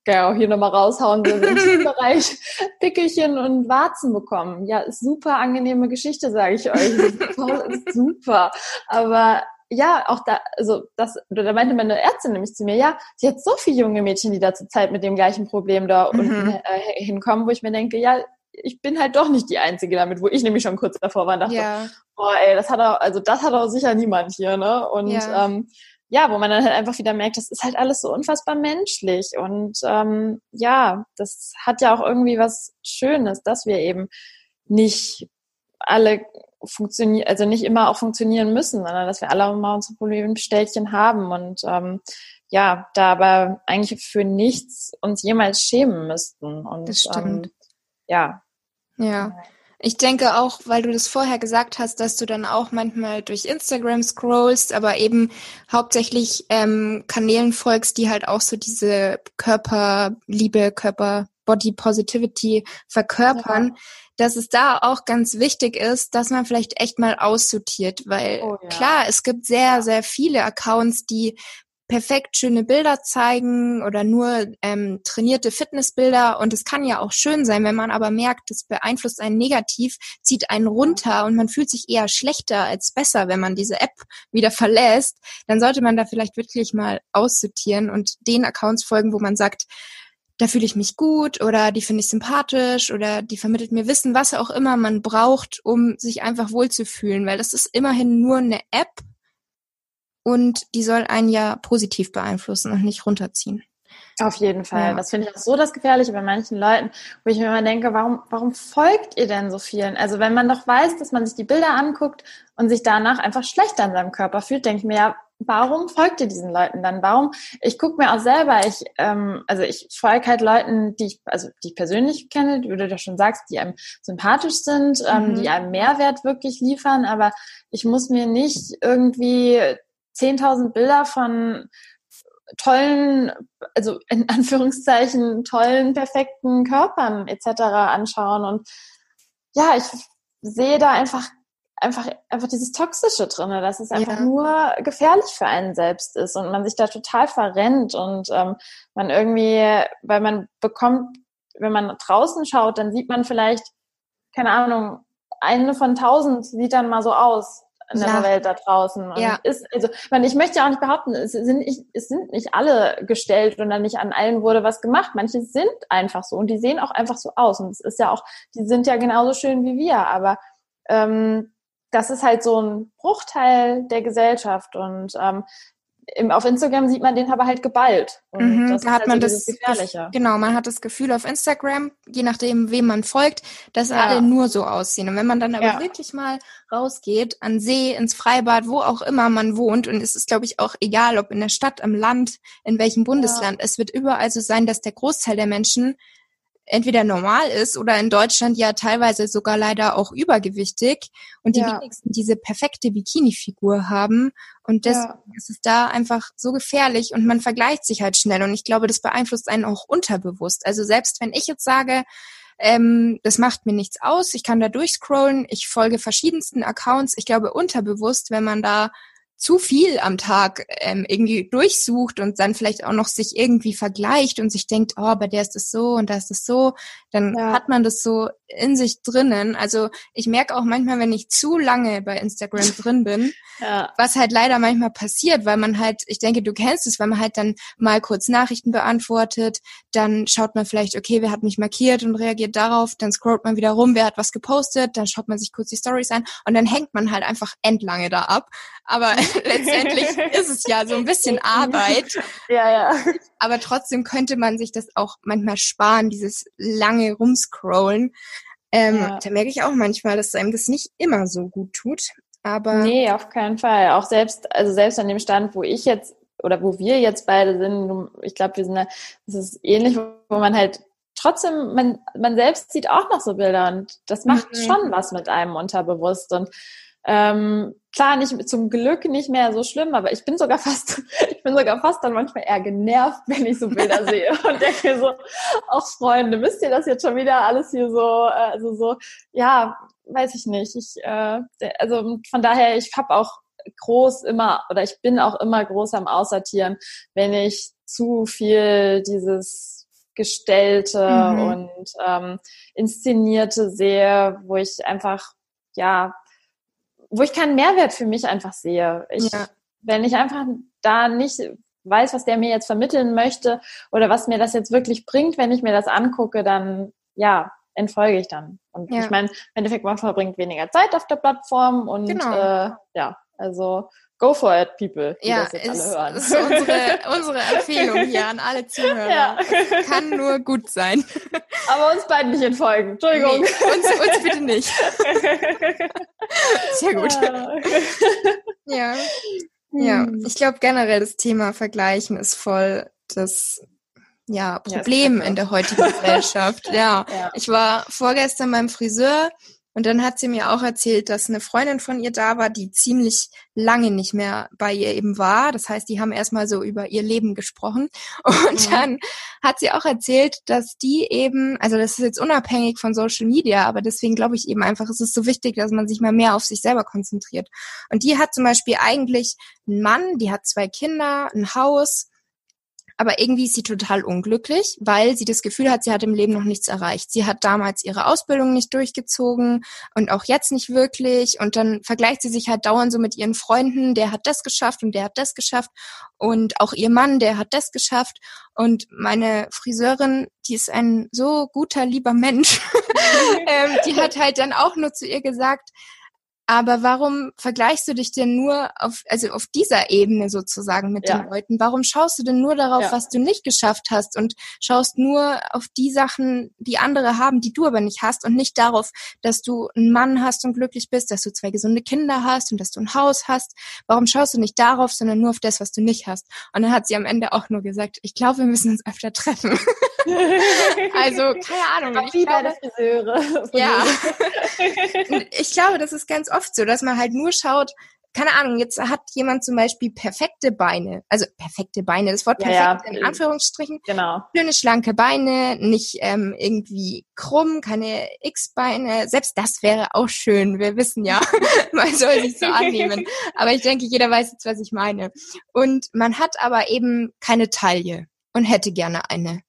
ja auch hier nochmal raushauen, so im Bereich Pickelchen und Warzen bekommen. Ja, super angenehme Geschichte, sage ich euch. Ist super. Aber ja, auch da, also das, da meinte meine Ärztin nämlich zu mir, ja, sie hat so viele junge Mädchen, die da zur Zeit mit dem gleichen Problem da mhm. unten äh, hinkommen, wo ich mir denke, ja, ich bin halt doch nicht die Einzige damit, wo ich nämlich schon kurz davor war und dachte, ja. boah, ey, das hat auch, also das hat auch sicher niemand hier, ne? Und ja. Ähm, ja, wo man dann halt einfach wieder merkt, das ist halt alles so unfassbar menschlich. Und ähm, ja, das hat ja auch irgendwie was Schönes, dass wir eben nicht alle funktionieren, also nicht immer auch funktionieren müssen, sondern dass wir alle auch mal unsere Problemstellchen haben und ähm, ja, da aber eigentlich für nichts uns jemals schämen müssten. Und das stimmt. Ähm, ja, ja. Ich denke auch, weil du das vorher gesagt hast, dass du dann auch manchmal durch Instagram scrollst, aber eben hauptsächlich ähm, Kanälen folgst, die halt auch so diese Körperliebe, Körper Body Positivity verkörpern, ja. dass es da auch ganz wichtig ist, dass man vielleicht echt mal aussortiert, weil oh, ja. klar, es gibt sehr, sehr viele Accounts, die perfekt schöne Bilder zeigen oder nur ähm, trainierte Fitnessbilder. Und es kann ja auch schön sein, wenn man aber merkt, das beeinflusst einen negativ, zieht einen runter und man fühlt sich eher schlechter als besser, wenn man diese App wieder verlässt, dann sollte man da vielleicht wirklich mal aussortieren und den Accounts folgen, wo man sagt, da fühle ich mich gut oder die finde ich sympathisch oder die vermittelt mir Wissen, was auch immer man braucht, um sich einfach wohlzufühlen, weil das ist immerhin nur eine App und die soll einen ja positiv beeinflussen und nicht runterziehen. Auf jeden Fall. Ja. Das finde ich auch so das Gefährliche bei manchen Leuten, wo ich mir immer denke, warum, warum folgt ihr denn so vielen? Also wenn man doch weiß, dass man sich die Bilder anguckt und sich danach einfach schlechter in seinem Körper fühlt, denke ich mir, ja, warum folgt ihr diesen Leuten dann? Warum? Ich gucke mir auch selber, ich, ähm, also ich folge halt Leuten, die ich, also die ich persönlich kenne, wie du ja schon sagst, die einem sympathisch sind, ähm, mhm. die einem Mehrwert wirklich liefern, aber ich muss mir nicht irgendwie 10.000 Bilder von tollen, also in Anführungszeichen tollen, perfekten Körpern etc. anschauen und ja, ich sehe da einfach einfach, einfach dieses Toxische drinne, dass es einfach ja. nur gefährlich für einen selbst ist und man sich da total verrennt und ähm, man irgendwie, weil man bekommt, wenn man draußen schaut, dann sieht man vielleicht, keine Ahnung, eine von tausend sieht dann mal so aus in ja. der Welt da draußen. Und ja. ist, also, man, ich möchte ja auch nicht behaupten, es sind, nicht, es sind nicht alle gestellt und dann nicht an allen wurde was gemacht. Manche sind einfach so und die sehen auch einfach so aus. Und es ist ja auch, die sind ja genauso schön wie wir, aber ähm, das ist halt so ein Bruchteil der Gesellschaft und ähm, im, auf Instagram sieht man den aber halt geballt. Und mhm, das da hat halt man so das Gefährliche. Genau, man hat das Gefühl auf Instagram, je nachdem, wem man folgt, dass ja. alle nur so aussehen. Und wenn man dann aber ja. wirklich mal rausgeht, an See, ins Freibad, wo auch immer man wohnt, und es ist, glaube ich, auch egal, ob in der Stadt, am Land, in welchem Bundesland, ja. es wird überall so sein, dass der Großteil der Menschen entweder normal ist oder in Deutschland ja teilweise sogar leider auch übergewichtig und die ja. wenigsten diese perfekte Bikini-Figur haben. Und deswegen ja. ist es da einfach so gefährlich und man vergleicht sich halt schnell. Und ich glaube, das beeinflusst einen auch unterbewusst. Also selbst wenn ich jetzt sage, ähm, das macht mir nichts aus, ich kann da durchscrollen, ich folge verschiedensten Accounts. Ich glaube, unterbewusst, wenn man da zu viel am Tag ähm, irgendwie durchsucht und dann vielleicht auch noch sich irgendwie vergleicht und sich denkt, oh, bei der ist das so und da ist das so, dann ja. hat man das so in sich drinnen. Also ich merke auch manchmal, wenn ich zu lange bei Instagram drin bin, ja. was halt leider manchmal passiert, weil man halt, ich denke, du kennst es, weil man halt dann mal kurz Nachrichten beantwortet, dann schaut man vielleicht, okay, wer hat mich markiert und reagiert darauf, dann scrollt man wieder rum, wer hat was gepostet, dann schaut man sich kurz die Stories an und dann hängt man halt einfach endlange da ab. Aber letztendlich ist es ja so ein bisschen Arbeit. Ja, ja. Aber trotzdem könnte man sich das auch manchmal sparen, dieses lange Rumscrollen. Ähm, ja. Da merke ich auch manchmal, dass einem das nicht immer so gut tut. Aber nee, auf keinen Fall. Auch selbst, also selbst an dem Stand, wo ich jetzt oder wo wir jetzt beide sind, ich glaube, wir sind da, das ist ähnlich, wo man halt trotzdem, man, man selbst sieht auch noch so Bilder und das macht mhm. schon was mit einem unterbewusst und ähm, klar, nicht zum Glück nicht mehr so schlimm, aber ich bin sogar fast, ich bin sogar fast dann manchmal eher genervt, wenn ich so Bilder sehe und denke so, ach Freunde, wisst ihr das jetzt schon wieder alles hier so, also so, ja, weiß ich nicht. Ich, äh, also von daher, ich habe auch groß immer oder ich bin auch immer groß am Aussortieren, wenn ich zu viel dieses gestellte mhm. und ähm, inszenierte sehe, wo ich einfach ja wo ich keinen Mehrwert für mich einfach sehe. Ich, ja. Wenn ich einfach da nicht weiß, was der mir jetzt vermitteln möchte oder was mir das jetzt wirklich bringt, wenn ich mir das angucke, dann ja, entfolge ich dann. Und ja. ich meine, im Endeffekt, man verbringt weniger Zeit auf der Plattform und genau. äh, ja, also Go for it, people, die ja, das jetzt ist, alle hören. ist unsere, unsere Empfehlung hier an alle Zuhörer. Ja. Kann nur gut sein. Aber uns beiden nicht entfolgen. Entschuldigung. Nee, uns, uns bitte nicht. Sehr gut. Ja. Ja, hm. ich glaube generell das Thema Vergleichen ist voll das ja, Problem ja, in der heutigen Gesellschaft. Ja. ja. Ich war vorgestern beim Friseur Und dann hat sie mir auch erzählt, dass eine Freundin von ihr da war, die ziemlich lange nicht mehr bei ihr eben war. Das heißt, die haben erstmal so über ihr Leben gesprochen. Und mhm. dann hat sie auch erzählt, dass die eben, also das ist jetzt unabhängig von Social Media, aber deswegen glaube ich eben einfach, es ist so wichtig, dass man sich mal mehr auf sich selber konzentriert. Und die hat zum Beispiel eigentlich einen Mann, die hat zwei Kinder, ein Haus, aber irgendwie ist sie total unglücklich, weil sie das Gefühl hat, sie hat im Leben noch nichts erreicht. Sie hat damals ihre Ausbildung nicht durchgezogen und auch jetzt nicht wirklich. Und dann vergleicht sie sich halt dauernd so mit ihren Freunden, der hat das geschafft und der hat das geschafft. Und auch ihr Mann, der hat das geschafft. Und meine Friseurin, die ist ein so guter, lieber Mensch, ähm, die hat halt dann auch nur zu ihr gesagt, aber warum vergleichst du dich denn nur auf, also auf dieser Ebene sozusagen mit ja. den Leuten? Warum schaust du denn nur darauf, ja. was du nicht geschafft hast und schaust nur auf die Sachen, die andere haben, die du aber nicht hast und nicht darauf, dass du einen Mann hast und glücklich bist, dass du zwei gesunde Kinder hast und dass du ein Haus hast? Warum schaust du nicht darauf, sondern nur auf das, was du nicht hast? Und dann hat sie am Ende auch nur gesagt, ich glaube, wir müssen uns öfter treffen. also, keine Ahnung. Wie bei der Friseure. Ja. ich glaube, das ist ganz oft so, dass man halt nur schaut, keine Ahnung, jetzt hat jemand zum Beispiel perfekte Beine, also perfekte Beine, das Wort perfekt ja, ja. in Anführungsstrichen, genau. schöne schlanke Beine, nicht ähm, irgendwie krumm, keine X-Beine, selbst das wäre auch schön, wir wissen ja, man soll sich so annehmen, aber ich denke, jeder weiß jetzt, was ich meine. Und man hat aber eben keine Taille und hätte gerne eine.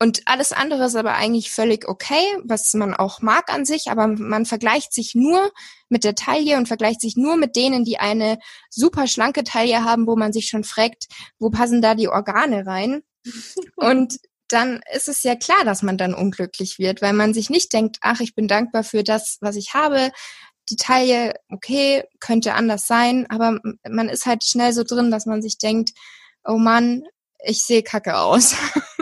Und alles andere ist aber eigentlich völlig okay, was man auch mag an sich, aber man vergleicht sich nur mit der Taille und vergleicht sich nur mit denen, die eine super schlanke Taille haben, wo man sich schon fragt, wo passen da die Organe rein? und dann ist es ja klar, dass man dann unglücklich wird, weil man sich nicht denkt, ach, ich bin dankbar für das, was ich habe. Die Taille, okay, könnte anders sein, aber man ist halt schnell so drin, dass man sich denkt, oh Mann, ich sehe kacke aus.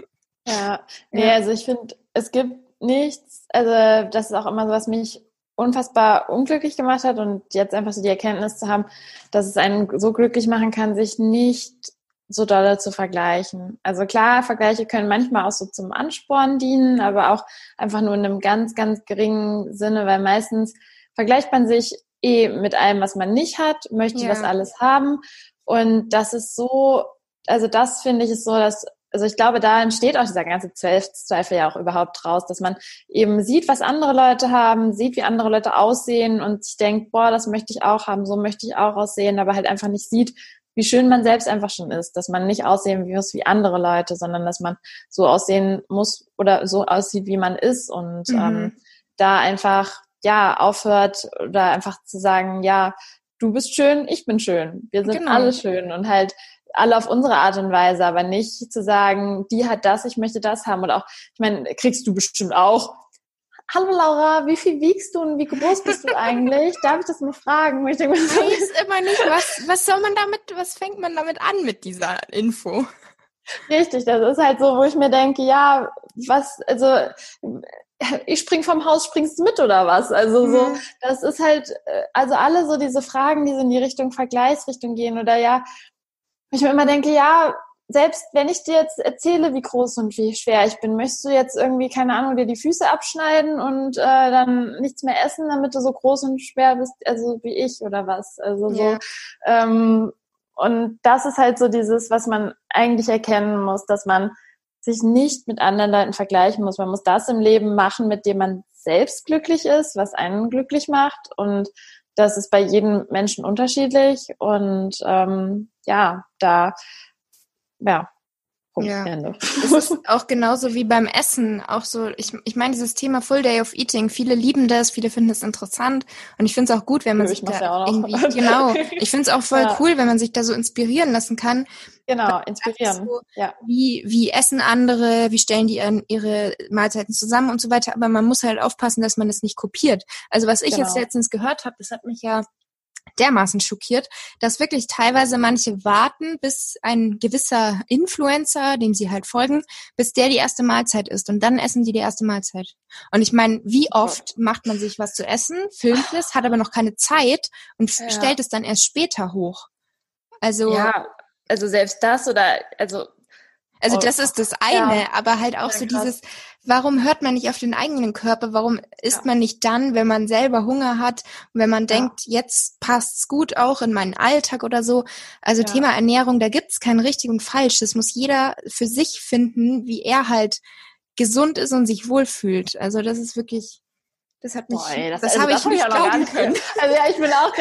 Ja, nee, ja. also ich finde, es gibt nichts, also das ist auch immer so, was mich unfassbar unglücklich gemacht hat und jetzt einfach so die Erkenntnis zu haben, dass es einen so glücklich machen kann, sich nicht so dolle zu vergleichen. Also klar, Vergleiche können manchmal auch so zum Ansporn dienen, aber auch einfach nur in einem ganz, ganz geringen Sinne, weil meistens vergleicht man sich eh mit allem, was man nicht hat, möchte ja. das alles haben. Und das ist so, also das finde ich ist so, dass also ich glaube, da entsteht auch dieser ganze Zweifel ja auch überhaupt raus, dass man eben sieht, was andere Leute haben, sieht, wie andere Leute aussehen und sich denkt, boah, das möchte ich auch haben, so möchte ich auch aussehen, aber halt einfach nicht sieht, wie schön man selbst einfach schon ist, dass man nicht aussehen muss wie andere Leute, sondern dass man so aussehen muss oder so aussieht, wie man ist und mhm. ähm, da einfach ja aufhört oder einfach zu sagen, ja, du bist schön, ich bin schön, wir sind genau. alle schön und halt alle auf unsere Art und Weise, aber nicht zu sagen, die hat das, ich möchte das haben. Oder auch, ich meine, kriegst du bestimmt auch. Hallo Laura, wie viel wiegst du und wie groß bist du eigentlich? Darf ich das mal fragen? Ich denke, ich weiß immer nicht, was, was soll man damit, was fängt man damit an mit dieser Info? Richtig, das ist halt so, wo ich mir denke, ja, was, also ich spring vom Haus, springst du mit oder was? Also so, mhm. das ist halt, äh, also alle so diese Fragen, die so in die Richtung Vergleichsrichtung gehen oder ja, ich mir immer denke, ja, selbst wenn ich dir jetzt erzähle, wie groß und wie schwer ich bin, möchtest du jetzt irgendwie, keine Ahnung, dir die Füße abschneiden und äh, dann nichts mehr essen, damit du so groß und schwer bist, also wie ich oder was? Also so. Ähm, und das ist halt so dieses, was man eigentlich erkennen muss, dass man sich nicht mit anderen Leuten vergleichen muss. Man muss das im Leben machen, mit dem man selbst glücklich ist, was einen glücklich macht. Und das ist bei jedem Menschen unterschiedlich. Und ähm, ja, da, ja, Punkt, ja. Ende. Es ist auch genauso wie beim Essen. Auch so, ich, ich meine, dieses Thema Full Day of Eating, viele lieben das, viele finden es interessant. Und ich finde es auch gut, wenn man ich sich da ja irgendwie, genau, ich finde es auch voll ja. cool, wenn man sich da so inspirieren lassen kann. Genau, inspirieren. So, ja. Wie, wie essen andere, wie stellen die ihren, ihre Mahlzeiten zusammen und so weiter. Aber man muss halt aufpassen, dass man das nicht kopiert. Also was ich genau. jetzt letztens gehört habe, das hat mich ja dermaßen schockiert, dass wirklich teilweise manche warten, bis ein gewisser Influencer, dem sie halt folgen, bis der die erste Mahlzeit ist und dann essen die die erste Mahlzeit. Und ich meine, wie oft macht man sich was zu essen, filmt es, hat aber noch keine Zeit und ja. stellt es dann erst später hoch. Also ja, also selbst das oder also Also das ist das eine, ja. aber halt auch ja, so krass. dieses, warum hört man nicht auf den eigenen Körper? Warum isst ja. man nicht dann, wenn man selber Hunger hat? wenn man denkt, jetzt passt's gut auch in meinen Alltag oder so. Also Thema Ernährung, da gibt's kein richtig und falsch. Das muss jeder für sich finden, wie er halt gesund ist und sich wohlfühlt. Also das ist wirklich das hat mich, Boah, das, das also habe ich, nicht glauben können. Also ja, ich bin auch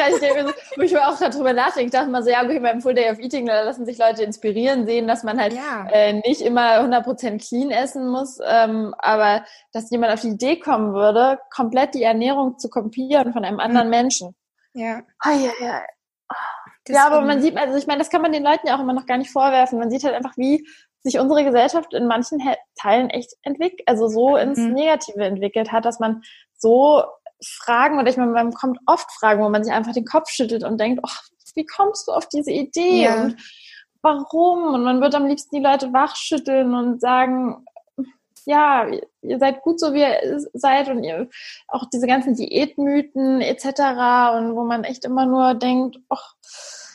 wo ich mir auch darüber nachdenke, ich dachte mal so, ja, okay, beim Full Day of Eating, da lassen sich Leute inspirieren, sehen, dass man halt ja. äh, nicht immer 100% clean essen muss, ähm, aber dass jemand auf die Idee kommen würde, komplett die Ernährung zu kopieren von einem anderen mhm. Menschen. Ja. Oh, ja, ja. ja, aber man sieht, also ich meine, das kann man den Leuten ja auch immer noch gar nicht vorwerfen. Man sieht halt einfach, wie sich unsere Gesellschaft in manchen Teilen echt entwickelt, also so ins mhm. Negative entwickelt hat, dass man so Fragen, oder ich meine, man kommt oft Fragen, wo man sich einfach den Kopf schüttelt und denkt, oh, wie kommst du auf diese Idee ja. und warum? Und man wird am liebsten die Leute wachschütteln und sagen, ja, ihr seid gut so, wie ihr seid und ihr auch diese ganzen Diätmythen etc. und wo man echt immer nur denkt, ach,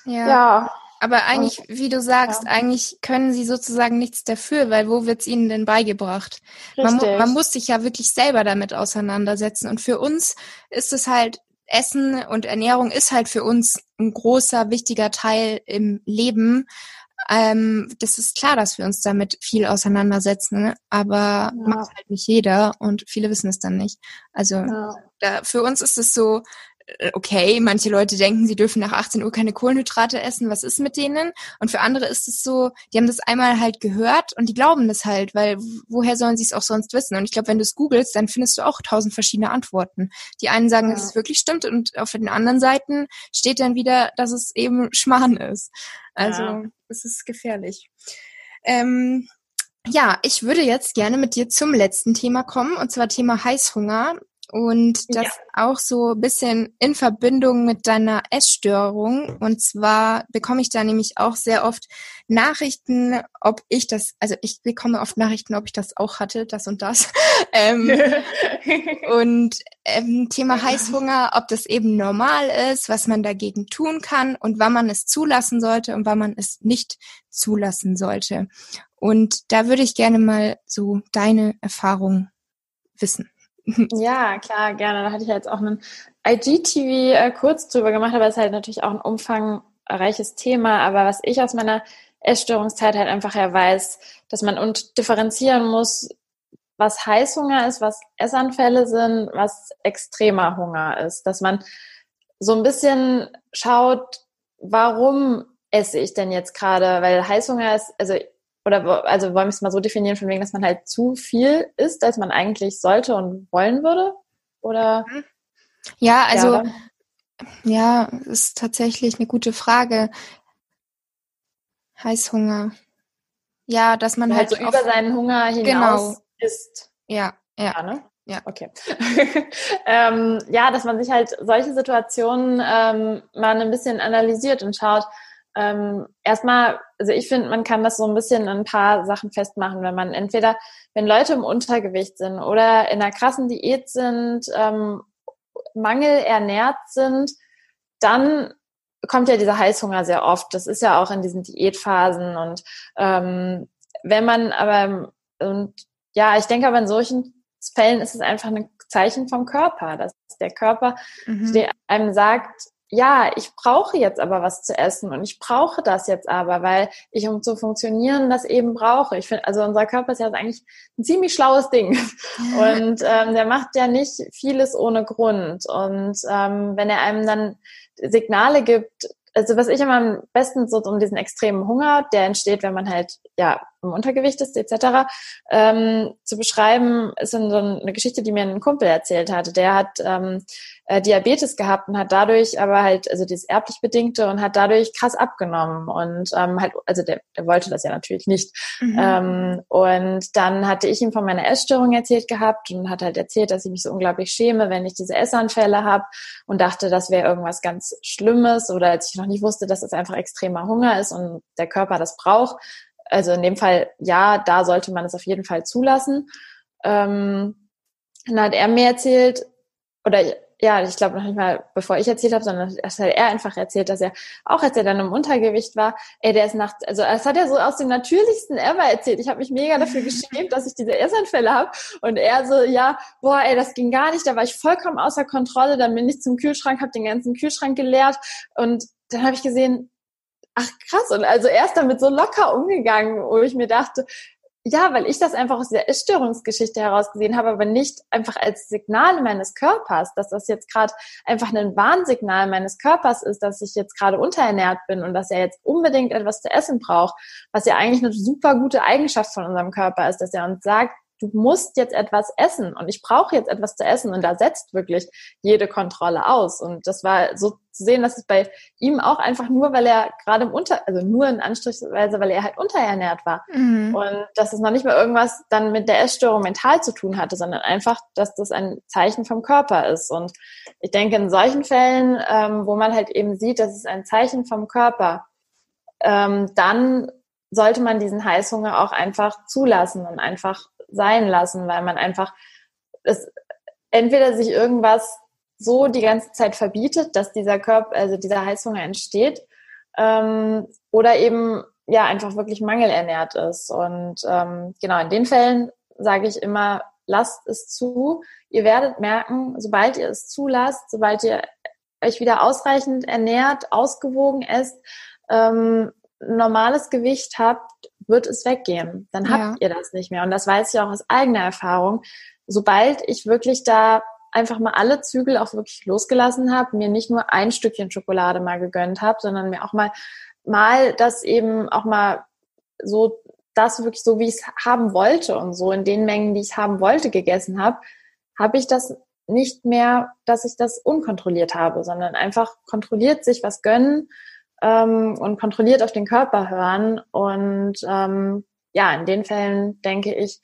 ja. ja aber eigentlich, wie du sagst, ja. eigentlich können sie sozusagen nichts dafür, weil wo wird's ihnen denn beigebracht? Man, man, muss sich ja wirklich selber damit auseinandersetzen. Und für uns ist es halt, Essen und Ernährung ist halt für uns ein großer, wichtiger Teil im Leben. Ähm, das ist klar, dass wir uns damit viel auseinandersetzen, ne? aber ja. macht halt nicht jeder und viele wissen es dann nicht. Also ja. da, für uns ist es so, okay, manche Leute denken, sie dürfen nach 18 Uhr keine Kohlenhydrate essen, was ist mit denen? Und für andere ist es so, die haben das einmal halt gehört und die glauben das halt, weil woher sollen sie es auch sonst wissen? Und ich glaube, wenn du es googelst, dann findest du auch tausend verschiedene Antworten. Die einen sagen, ja. dass es wirklich stimmt und auf den anderen Seiten steht dann wieder, dass es eben Schmarrn ist. Also ja. es ist gefährlich. Ähm, ja, ich würde jetzt gerne mit dir zum letzten Thema kommen, und zwar Thema Heißhunger und das ja. auch so ein bisschen in Verbindung mit deiner Essstörung. Und zwar bekomme ich da nämlich auch sehr oft Nachrichten, ob ich das, also ich bekomme oft Nachrichten, ob ich das auch hatte, das und das. ähm, und ähm, Thema Heißhunger, ob das eben normal ist, was man dagegen tun kann und wann man es zulassen sollte und wann man es nicht zulassen sollte. Und da würde ich gerne mal so deine Erfahrung wissen. Ja, klar, gerne. Da hatte ich jetzt auch einen IGTV äh, kurz drüber gemacht, aber es ist halt natürlich auch ein umfangreiches Thema. Aber was ich aus meiner Essstörungszeit halt einfach ja weiß, dass man und differenzieren muss, was Heißhunger ist, was Essanfälle sind, was extremer Hunger ist. Dass man so ein bisschen schaut, warum esse ich denn jetzt gerade? Weil Heißhunger ist, also oder also wollen wir es mal so definieren, von wegen, dass man halt zu viel isst, als man eigentlich sollte und wollen würde? Oder? Ja, also ja, ja ist tatsächlich eine gute Frage. Heißhunger. Ja, dass man halt, halt so über seinen Hunger hinaus genau. isst. Ja, ja. ja ne? Ja. Okay. ähm, ja, dass man sich halt solche Situationen ähm, mal ein bisschen analysiert und schaut, ähm, erstmal, also ich finde, man kann das so ein bisschen in ein paar Sachen festmachen, wenn man entweder, wenn Leute im Untergewicht sind oder in einer krassen Diät sind, ähm, Mangel ernährt sind, dann kommt ja dieser Heißhunger sehr oft. Das ist ja auch in diesen Diätphasen und ähm, wenn man aber und ja, ich denke aber in solchen Fällen ist es einfach ein Zeichen vom Körper, dass der Körper mhm. einem sagt, ja, ich brauche jetzt aber was zu essen und ich brauche das jetzt aber, weil ich, um zu funktionieren, das eben brauche. Ich finde, also unser Körper ist ja eigentlich ein ziemlich schlaues Ding und ähm, der macht ja nicht vieles ohne Grund. Und ähm, wenn er einem dann Signale gibt, also was ich immer am besten so um diesen extremen Hunger, der entsteht, wenn man halt ja im Untergewicht ist etc. Ähm, zu beschreiben, ist so eine Geschichte, die mir ein Kumpel erzählt hatte. Der hat ähm, äh, Diabetes gehabt und hat dadurch aber halt, also dieses erblich bedingte und hat dadurch krass abgenommen und ähm, halt, also der, der wollte das ja natürlich nicht. Mhm. Ähm, und dann hatte ich ihm von meiner Essstörung erzählt gehabt und hat halt erzählt, dass ich mich so unglaublich schäme, wenn ich diese Essanfälle habe und dachte, das wäre irgendwas ganz Schlimmes oder als ich noch nicht wusste, dass es einfach extremer Hunger ist und der Körper das braucht. Also in dem Fall, ja, da sollte man es auf jeden Fall zulassen. Ähm, dann hat er mir erzählt, oder ja, ich glaube noch nicht mal, bevor ich erzählt habe, sondern das hat er einfach erzählt, dass er auch, als er dann im Untergewicht war, ey, der ist nachts, also das hat er so aus dem natürlichsten ever erzählt. Ich habe mich mega dafür geschämt, dass ich diese Essanfälle habe. Und er so, ja, boah, ey, das ging gar nicht, da war ich vollkommen außer Kontrolle. Dann bin ich zum Kühlschrank, habe den ganzen Kühlschrank geleert und dann habe ich gesehen, ach krass, und also er ist damit so locker umgegangen, wo ich mir dachte, ja, weil ich das einfach aus der Essstörungsgeschichte herausgesehen habe, aber nicht einfach als Signal meines Körpers, dass das jetzt gerade einfach ein Warnsignal meines Körpers ist, dass ich jetzt gerade unterernährt bin und dass er jetzt unbedingt etwas zu essen braucht, was ja eigentlich eine super gute Eigenschaft von unserem Körper ist, dass er uns sagt, du musst jetzt etwas essen und ich brauche jetzt etwas zu essen. Und da setzt wirklich jede Kontrolle aus. Und das war so zu sehen, dass es bei ihm auch einfach nur, weil er gerade im Unter, also nur in Anstrichsweise, weil er halt unterernährt war mhm. und dass es noch nicht mal irgendwas dann mit der Essstörung mental zu tun hatte, sondern einfach, dass das ein Zeichen vom Körper ist und ich denke in solchen Fällen, ähm, wo man halt eben sieht, dass es ein Zeichen vom Körper, ähm, dann sollte man diesen Heißhunger auch einfach zulassen und einfach sein lassen, weil man einfach es entweder sich irgendwas so die ganze Zeit verbietet, dass dieser Körper, also dieser Heißhunger entsteht, ähm, oder eben ja einfach wirklich mangelernährt ist. Und ähm, genau in den Fällen sage ich immer, lasst es zu. Ihr werdet merken, sobald ihr es zulasst, sobald ihr euch wieder ausreichend ernährt, ausgewogen esst, ähm, normales Gewicht habt, wird es weggehen. Dann habt ja. ihr das nicht mehr. Und das weiß ich auch aus eigener Erfahrung. Sobald ich wirklich da einfach mal alle Zügel auch wirklich losgelassen habe, mir nicht nur ein Stückchen Schokolade mal gegönnt habe, sondern mir auch mal mal das eben auch mal so das wirklich so, wie ich es haben wollte und so in den Mengen, die ich haben wollte, gegessen habe, habe ich das nicht mehr, dass ich das unkontrolliert habe, sondern einfach kontrolliert sich was gönnen ähm, und kontrolliert auf den Körper hören. Und ähm, ja, in den Fällen denke ich,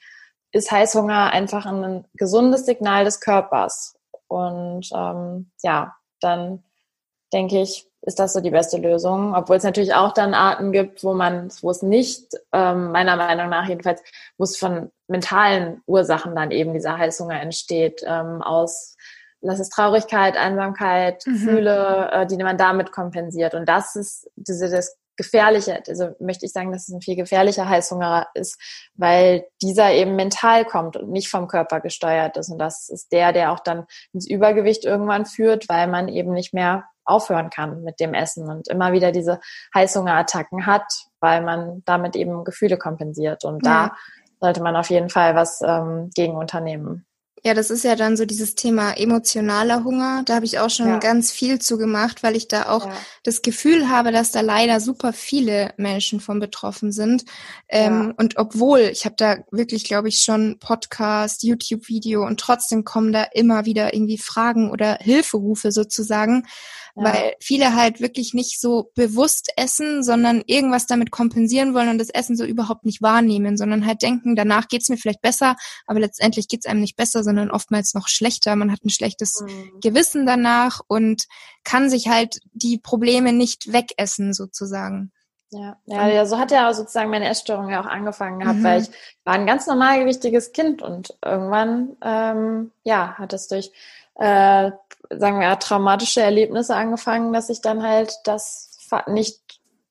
ist Heißhunger einfach ein gesundes Signal des Körpers. Und ähm, ja, dann denke ich, ist das so die beste Lösung. Obwohl es natürlich auch dann Arten gibt, wo man, wo es nicht, ähm, meiner Meinung nach jedenfalls, wo es von mentalen Ursachen dann eben dieser Heißhunger entsteht, ähm, aus das ist Traurigkeit, Einsamkeit, mhm. Gefühle, äh, die man damit kompensiert. Und das ist diese, das Gefährliche, also möchte ich sagen, dass es ein viel gefährlicher Heißhunger ist, weil dieser eben mental kommt und nicht vom Körper gesteuert ist. Und das ist der, der auch dann ins Übergewicht irgendwann führt, weil man eben nicht mehr aufhören kann mit dem Essen und immer wieder diese Heißhungerattacken hat, weil man damit eben Gefühle kompensiert. Und ja. da sollte man auf jeden Fall was ähm, gegen unternehmen. Ja, das ist ja dann so dieses Thema emotionaler Hunger. Da habe ich auch schon ja. ganz viel zu gemacht, weil ich da auch ja. das Gefühl habe, dass da leider super viele Menschen von betroffen sind. Ähm, ja. Und obwohl, ich habe da wirklich, glaube ich, schon Podcast, YouTube-Video und trotzdem kommen da immer wieder irgendwie Fragen oder Hilferufe sozusagen weil viele halt wirklich nicht so bewusst essen, sondern irgendwas damit kompensieren wollen und das Essen so überhaupt nicht wahrnehmen, sondern halt denken, danach geht's mir vielleicht besser, aber letztendlich geht's einem nicht besser, sondern oftmals noch schlechter. Man hat ein schlechtes mhm. Gewissen danach und kann sich halt die Probleme nicht wegessen sozusagen. Ja, ja, so hat ja sozusagen meine Essstörung ja auch angefangen gehabt, mhm. weil ich war ein ganz normalgewichtiges Kind und irgendwann, ähm, ja, hat es durch äh, sagen wir, traumatische Erlebnisse angefangen, dass ich dann halt das nicht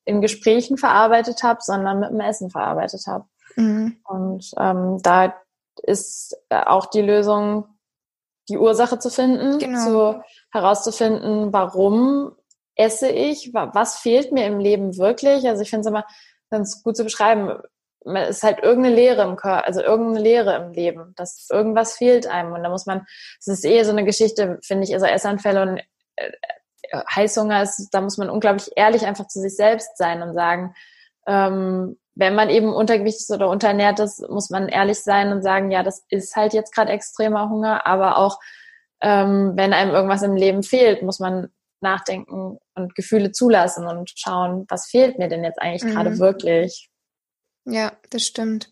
in Gesprächen verarbeitet habe, sondern mit dem Essen verarbeitet habe. Mhm. Und ähm, da ist auch die Lösung, die Ursache zu finden, genau. zu, herauszufinden, warum esse ich, was fehlt mir im Leben wirklich. Also ich finde es immer ganz gut zu beschreiben es ist halt irgendeine Leere im Körper, also irgendeine Leere im Leben, dass irgendwas fehlt einem und da muss man, es ist eh so eine Geschichte, finde ich, also Essanfälle und äh, Heißhunger ist, da muss man unglaublich ehrlich einfach zu sich selbst sein und sagen, ähm, wenn man eben untergewichtig ist oder unterernährt ist, muss man ehrlich sein und sagen, ja, das ist halt jetzt gerade extremer Hunger, aber auch ähm, wenn einem irgendwas im Leben fehlt, muss man nachdenken und Gefühle zulassen und schauen, was fehlt mir denn jetzt eigentlich mhm. gerade wirklich. Ja, das stimmt.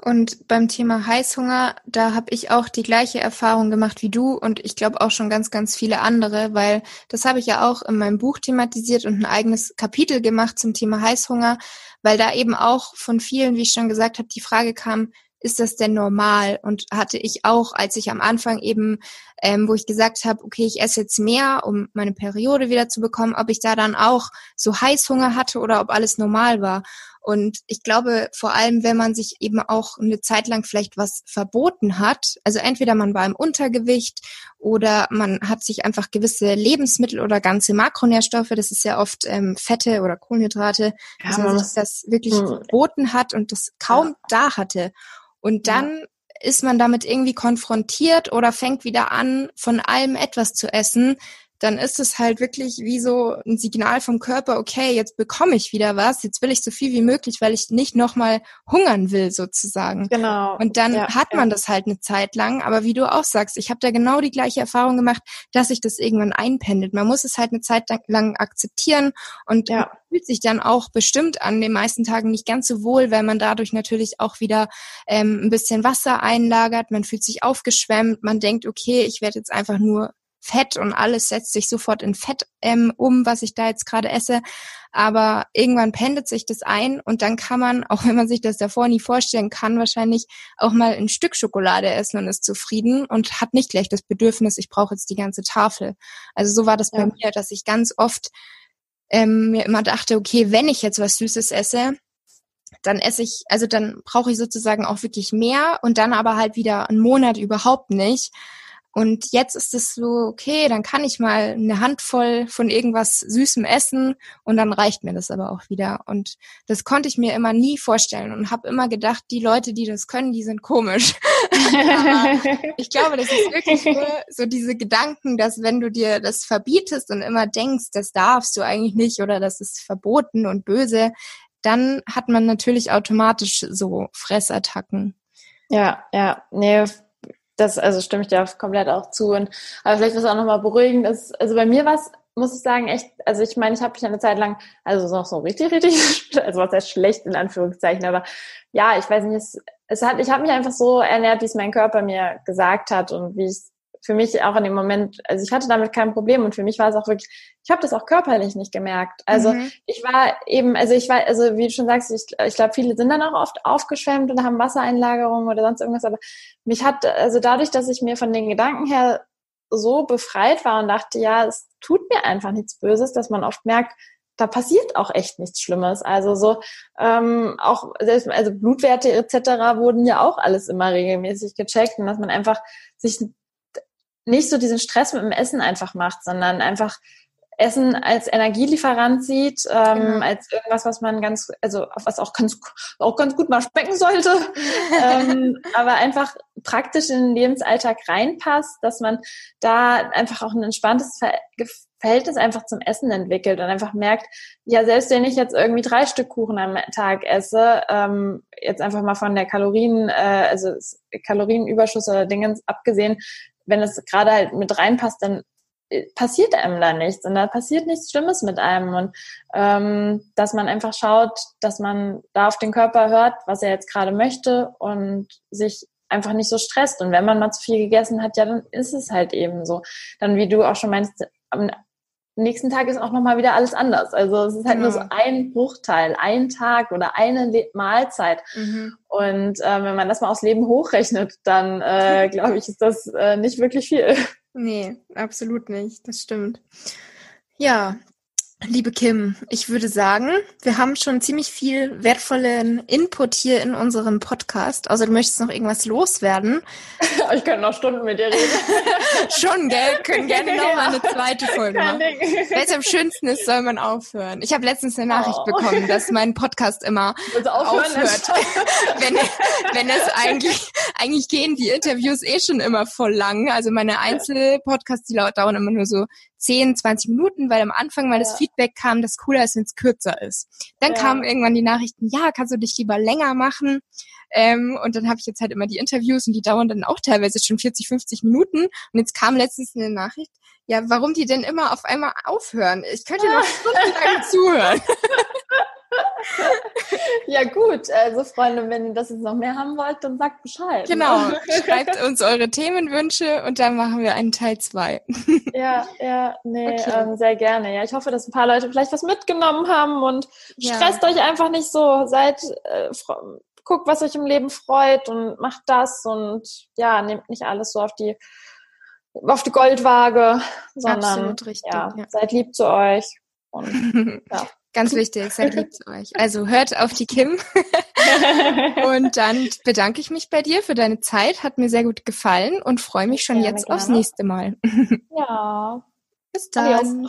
Und beim Thema Heißhunger, da habe ich auch die gleiche Erfahrung gemacht wie du und ich glaube auch schon ganz, ganz viele andere, weil das habe ich ja auch in meinem Buch thematisiert und ein eigenes Kapitel gemacht zum Thema Heißhunger, weil da eben auch von vielen, wie ich schon gesagt habe, die Frage kam, ist das denn normal? Und hatte ich auch, als ich am Anfang eben, ähm, wo ich gesagt habe, okay, ich esse jetzt mehr, um meine Periode wieder zu bekommen, ob ich da dann auch so Heißhunger hatte oder ob alles normal war. Und ich glaube, vor allem, wenn man sich eben auch eine Zeit lang vielleicht was verboten hat, also entweder man war im Untergewicht oder man hat sich einfach gewisse Lebensmittel oder ganze Makronährstoffe, das ist ja oft ähm, Fette oder Kohlenhydrate, ja, dass man sich das wirklich mh. verboten hat und das kaum ja. da hatte. Und dann ja. ist man damit irgendwie konfrontiert oder fängt wieder an, von allem etwas zu essen, dann ist es halt wirklich wie so ein Signal vom Körper, okay, jetzt bekomme ich wieder was, jetzt will ich so viel wie möglich, weil ich nicht nochmal hungern will sozusagen. Genau. Und dann ja, hat man ja. das halt eine Zeit lang, aber wie du auch sagst, ich habe da genau die gleiche Erfahrung gemacht, dass sich das irgendwann einpendelt. Man muss es halt eine Zeit lang akzeptieren und ja. fühlt sich dann auch bestimmt an den meisten Tagen nicht ganz so wohl, weil man dadurch natürlich auch wieder ähm, ein bisschen Wasser einlagert, man fühlt sich aufgeschwemmt, man denkt, okay, ich werde jetzt einfach nur Fett und alles setzt sich sofort in Fett ähm, um, was ich da jetzt gerade esse. Aber irgendwann pendelt sich das ein und dann kann man, auch wenn man sich das davor nie vorstellen kann, wahrscheinlich auch mal ein Stück Schokolade essen und ist zufrieden und hat nicht gleich das Bedürfnis, ich brauche jetzt die ganze Tafel. Also so war das ja. bei mir, dass ich ganz oft ähm, mir immer dachte, okay, wenn ich jetzt was Süßes esse, dann esse ich, also dann brauche ich sozusagen auch wirklich mehr und dann aber halt wieder einen Monat überhaupt nicht. Und jetzt ist es so, okay, dann kann ich mal eine Handvoll von irgendwas Süßem essen und dann reicht mir das aber auch wieder. Und das konnte ich mir immer nie vorstellen und habe immer gedacht, die Leute, die das können, die sind komisch. ich glaube, das ist wirklich nur so diese Gedanken, dass wenn du dir das verbietest und immer denkst, das darfst du eigentlich nicht oder das ist verboten und böse, dann hat man natürlich automatisch so Fressattacken. Ja, ja, nee, das, also stimme ich dir komplett auch zu. Und aber vielleicht was auch nochmal beruhigend ist, also bei mir war es, muss ich sagen, echt, also ich meine, ich habe mich eine Zeit lang, also noch so richtig, richtig, also was heißt schlecht in Anführungszeichen, aber ja, ich weiß nicht, es, es hat, ich habe mich einfach so ernährt, wie es mein Körper mir gesagt hat und wie ich für mich auch in dem Moment, also ich hatte damit kein Problem und für mich war es auch wirklich, ich habe das auch körperlich nicht gemerkt. Also mhm. ich war eben, also ich war, also wie du schon sagst, ich, ich glaube, viele sind dann auch oft aufgeschwemmt und haben Wassereinlagerungen oder sonst irgendwas, aber mich hat, also dadurch, dass ich mir von den Gedanken her so befreit war und dachte, ja, es tut mir einfach nichts Böses, dass man oft merkt, da passiert auch echt nichts Schlimmes. Also so ähm, auch selbst also Blutwerte etc. wurden ja auch alles immer regelmäßig gecheckt und dass man einfach sich nicht so diesen Stress mit dem Essen einfach macht, sondern einfach Essen als Energielieferant sieht, ähm, genau. als irgendwas, was man ganz, also was auch ganz, auch ganz gut mal specken sollte, ähm, aber einfach praktisch in den Lebensalltag reinpasst, dass man da einfach auch ein entspanntes Ver Verhältnis einfach zum Essen entwickelt und einfach merkt, ja, selbst wenn ich jetzt irgendwie drei Stück Kuchen am Tag esse, ähm, jetzt einfach mal von der Kalorien, äh, also Kalorienüberschuss oder Dingens abgesehen, wenn es gerade halt mit reinpasst, dann äh, passiert einem da nichts und da passiert nichts Schlimmes mit einem und ähm, dass man einfach schaut, dass man da auf den Körper hört, was er jetzt gerade möchte und sich einfach nicht so stresst und wenn man mal zu viel gegessen hat, ja, dann ist es halt eben so. Dann, wie du auch schon meinst, nächsten Tag ist auch nochmal wieder alles anders. Also es ist halt genau. nur so ein Bruchteil, ein Tag oder eine Mahlzeit. Mhm. Und äh, wenn man das mal aufs Leben hochrechnet, dann äh, glaube ich, ist das äh, nicht wirklich viel. Nee, absolut nicht. Das stimmt. Ja, Liebe Kim, ich würde sagen, wir haben schon ziemlich viel wertvollen Input hier in unserem Podcast. Also du möchtest noch irgendwas loswerden. ich könnte noch Stunden mit dir reden. schon, gell? Können gerne noch mal eine zweite Folge machen. Wenn es am schönsten ist, soll man aufhören. Ich habe letztens eine Nachricht oh. bekommen, dass mein Podcast immer aufhört. wenn, wenn es eigentlich, eigentlich gehen die Interviews eh schon immer voll lang. Also meine Einzelpodcasts, die dauern immer nur so 10, 20 Minuten, weil am Anfang mal ja. das Feedback kam, dass cooler ist, wenn es kürzer ist. Dann ja. kamen irgendwann die Nachrichten, ja, kannst du dich lieber länger machen? Ähm, und dann habe ich jetzt halt immer die Interviews und die dauern dann auch teilweise schon 40, 50 Minuten. Und jetzt kam letztens eine Nachricht, ja, warum die denn immer auf einmal aufhören? Ich könnte noch stundenlang zuhören. ja gut, also Freunde, wenn ihr das jetzt noch mehr haben wollt, dann sagt Bescheid. Ne? Genau, schreibt uns eure Themenwünsche und dann machen wir einen Teil zwei. ja, ja, nee, okay. ähm, sehr gerne. Ja, ich hoffe, dass ein paar Leute vielleicht was mitgenommen haben und ja. stresst euch einfach nicht so. Seid äh, guckt, was euch im Leben freut und macht das und ja, nehmt nicht alles so auf die auf die Goldwaage, sondern richtig, ja, ja. seid lieb zu euch und ja. Ganz wichtig, seid lieb zu euch. Also hört auf die Kim. und dann bedanke ich mich bei dir für deine Zeit. Hat mir sehr gut gefallen und freue mich schon gerne, jetzt aufs nächste Mal. ja. Bis dann.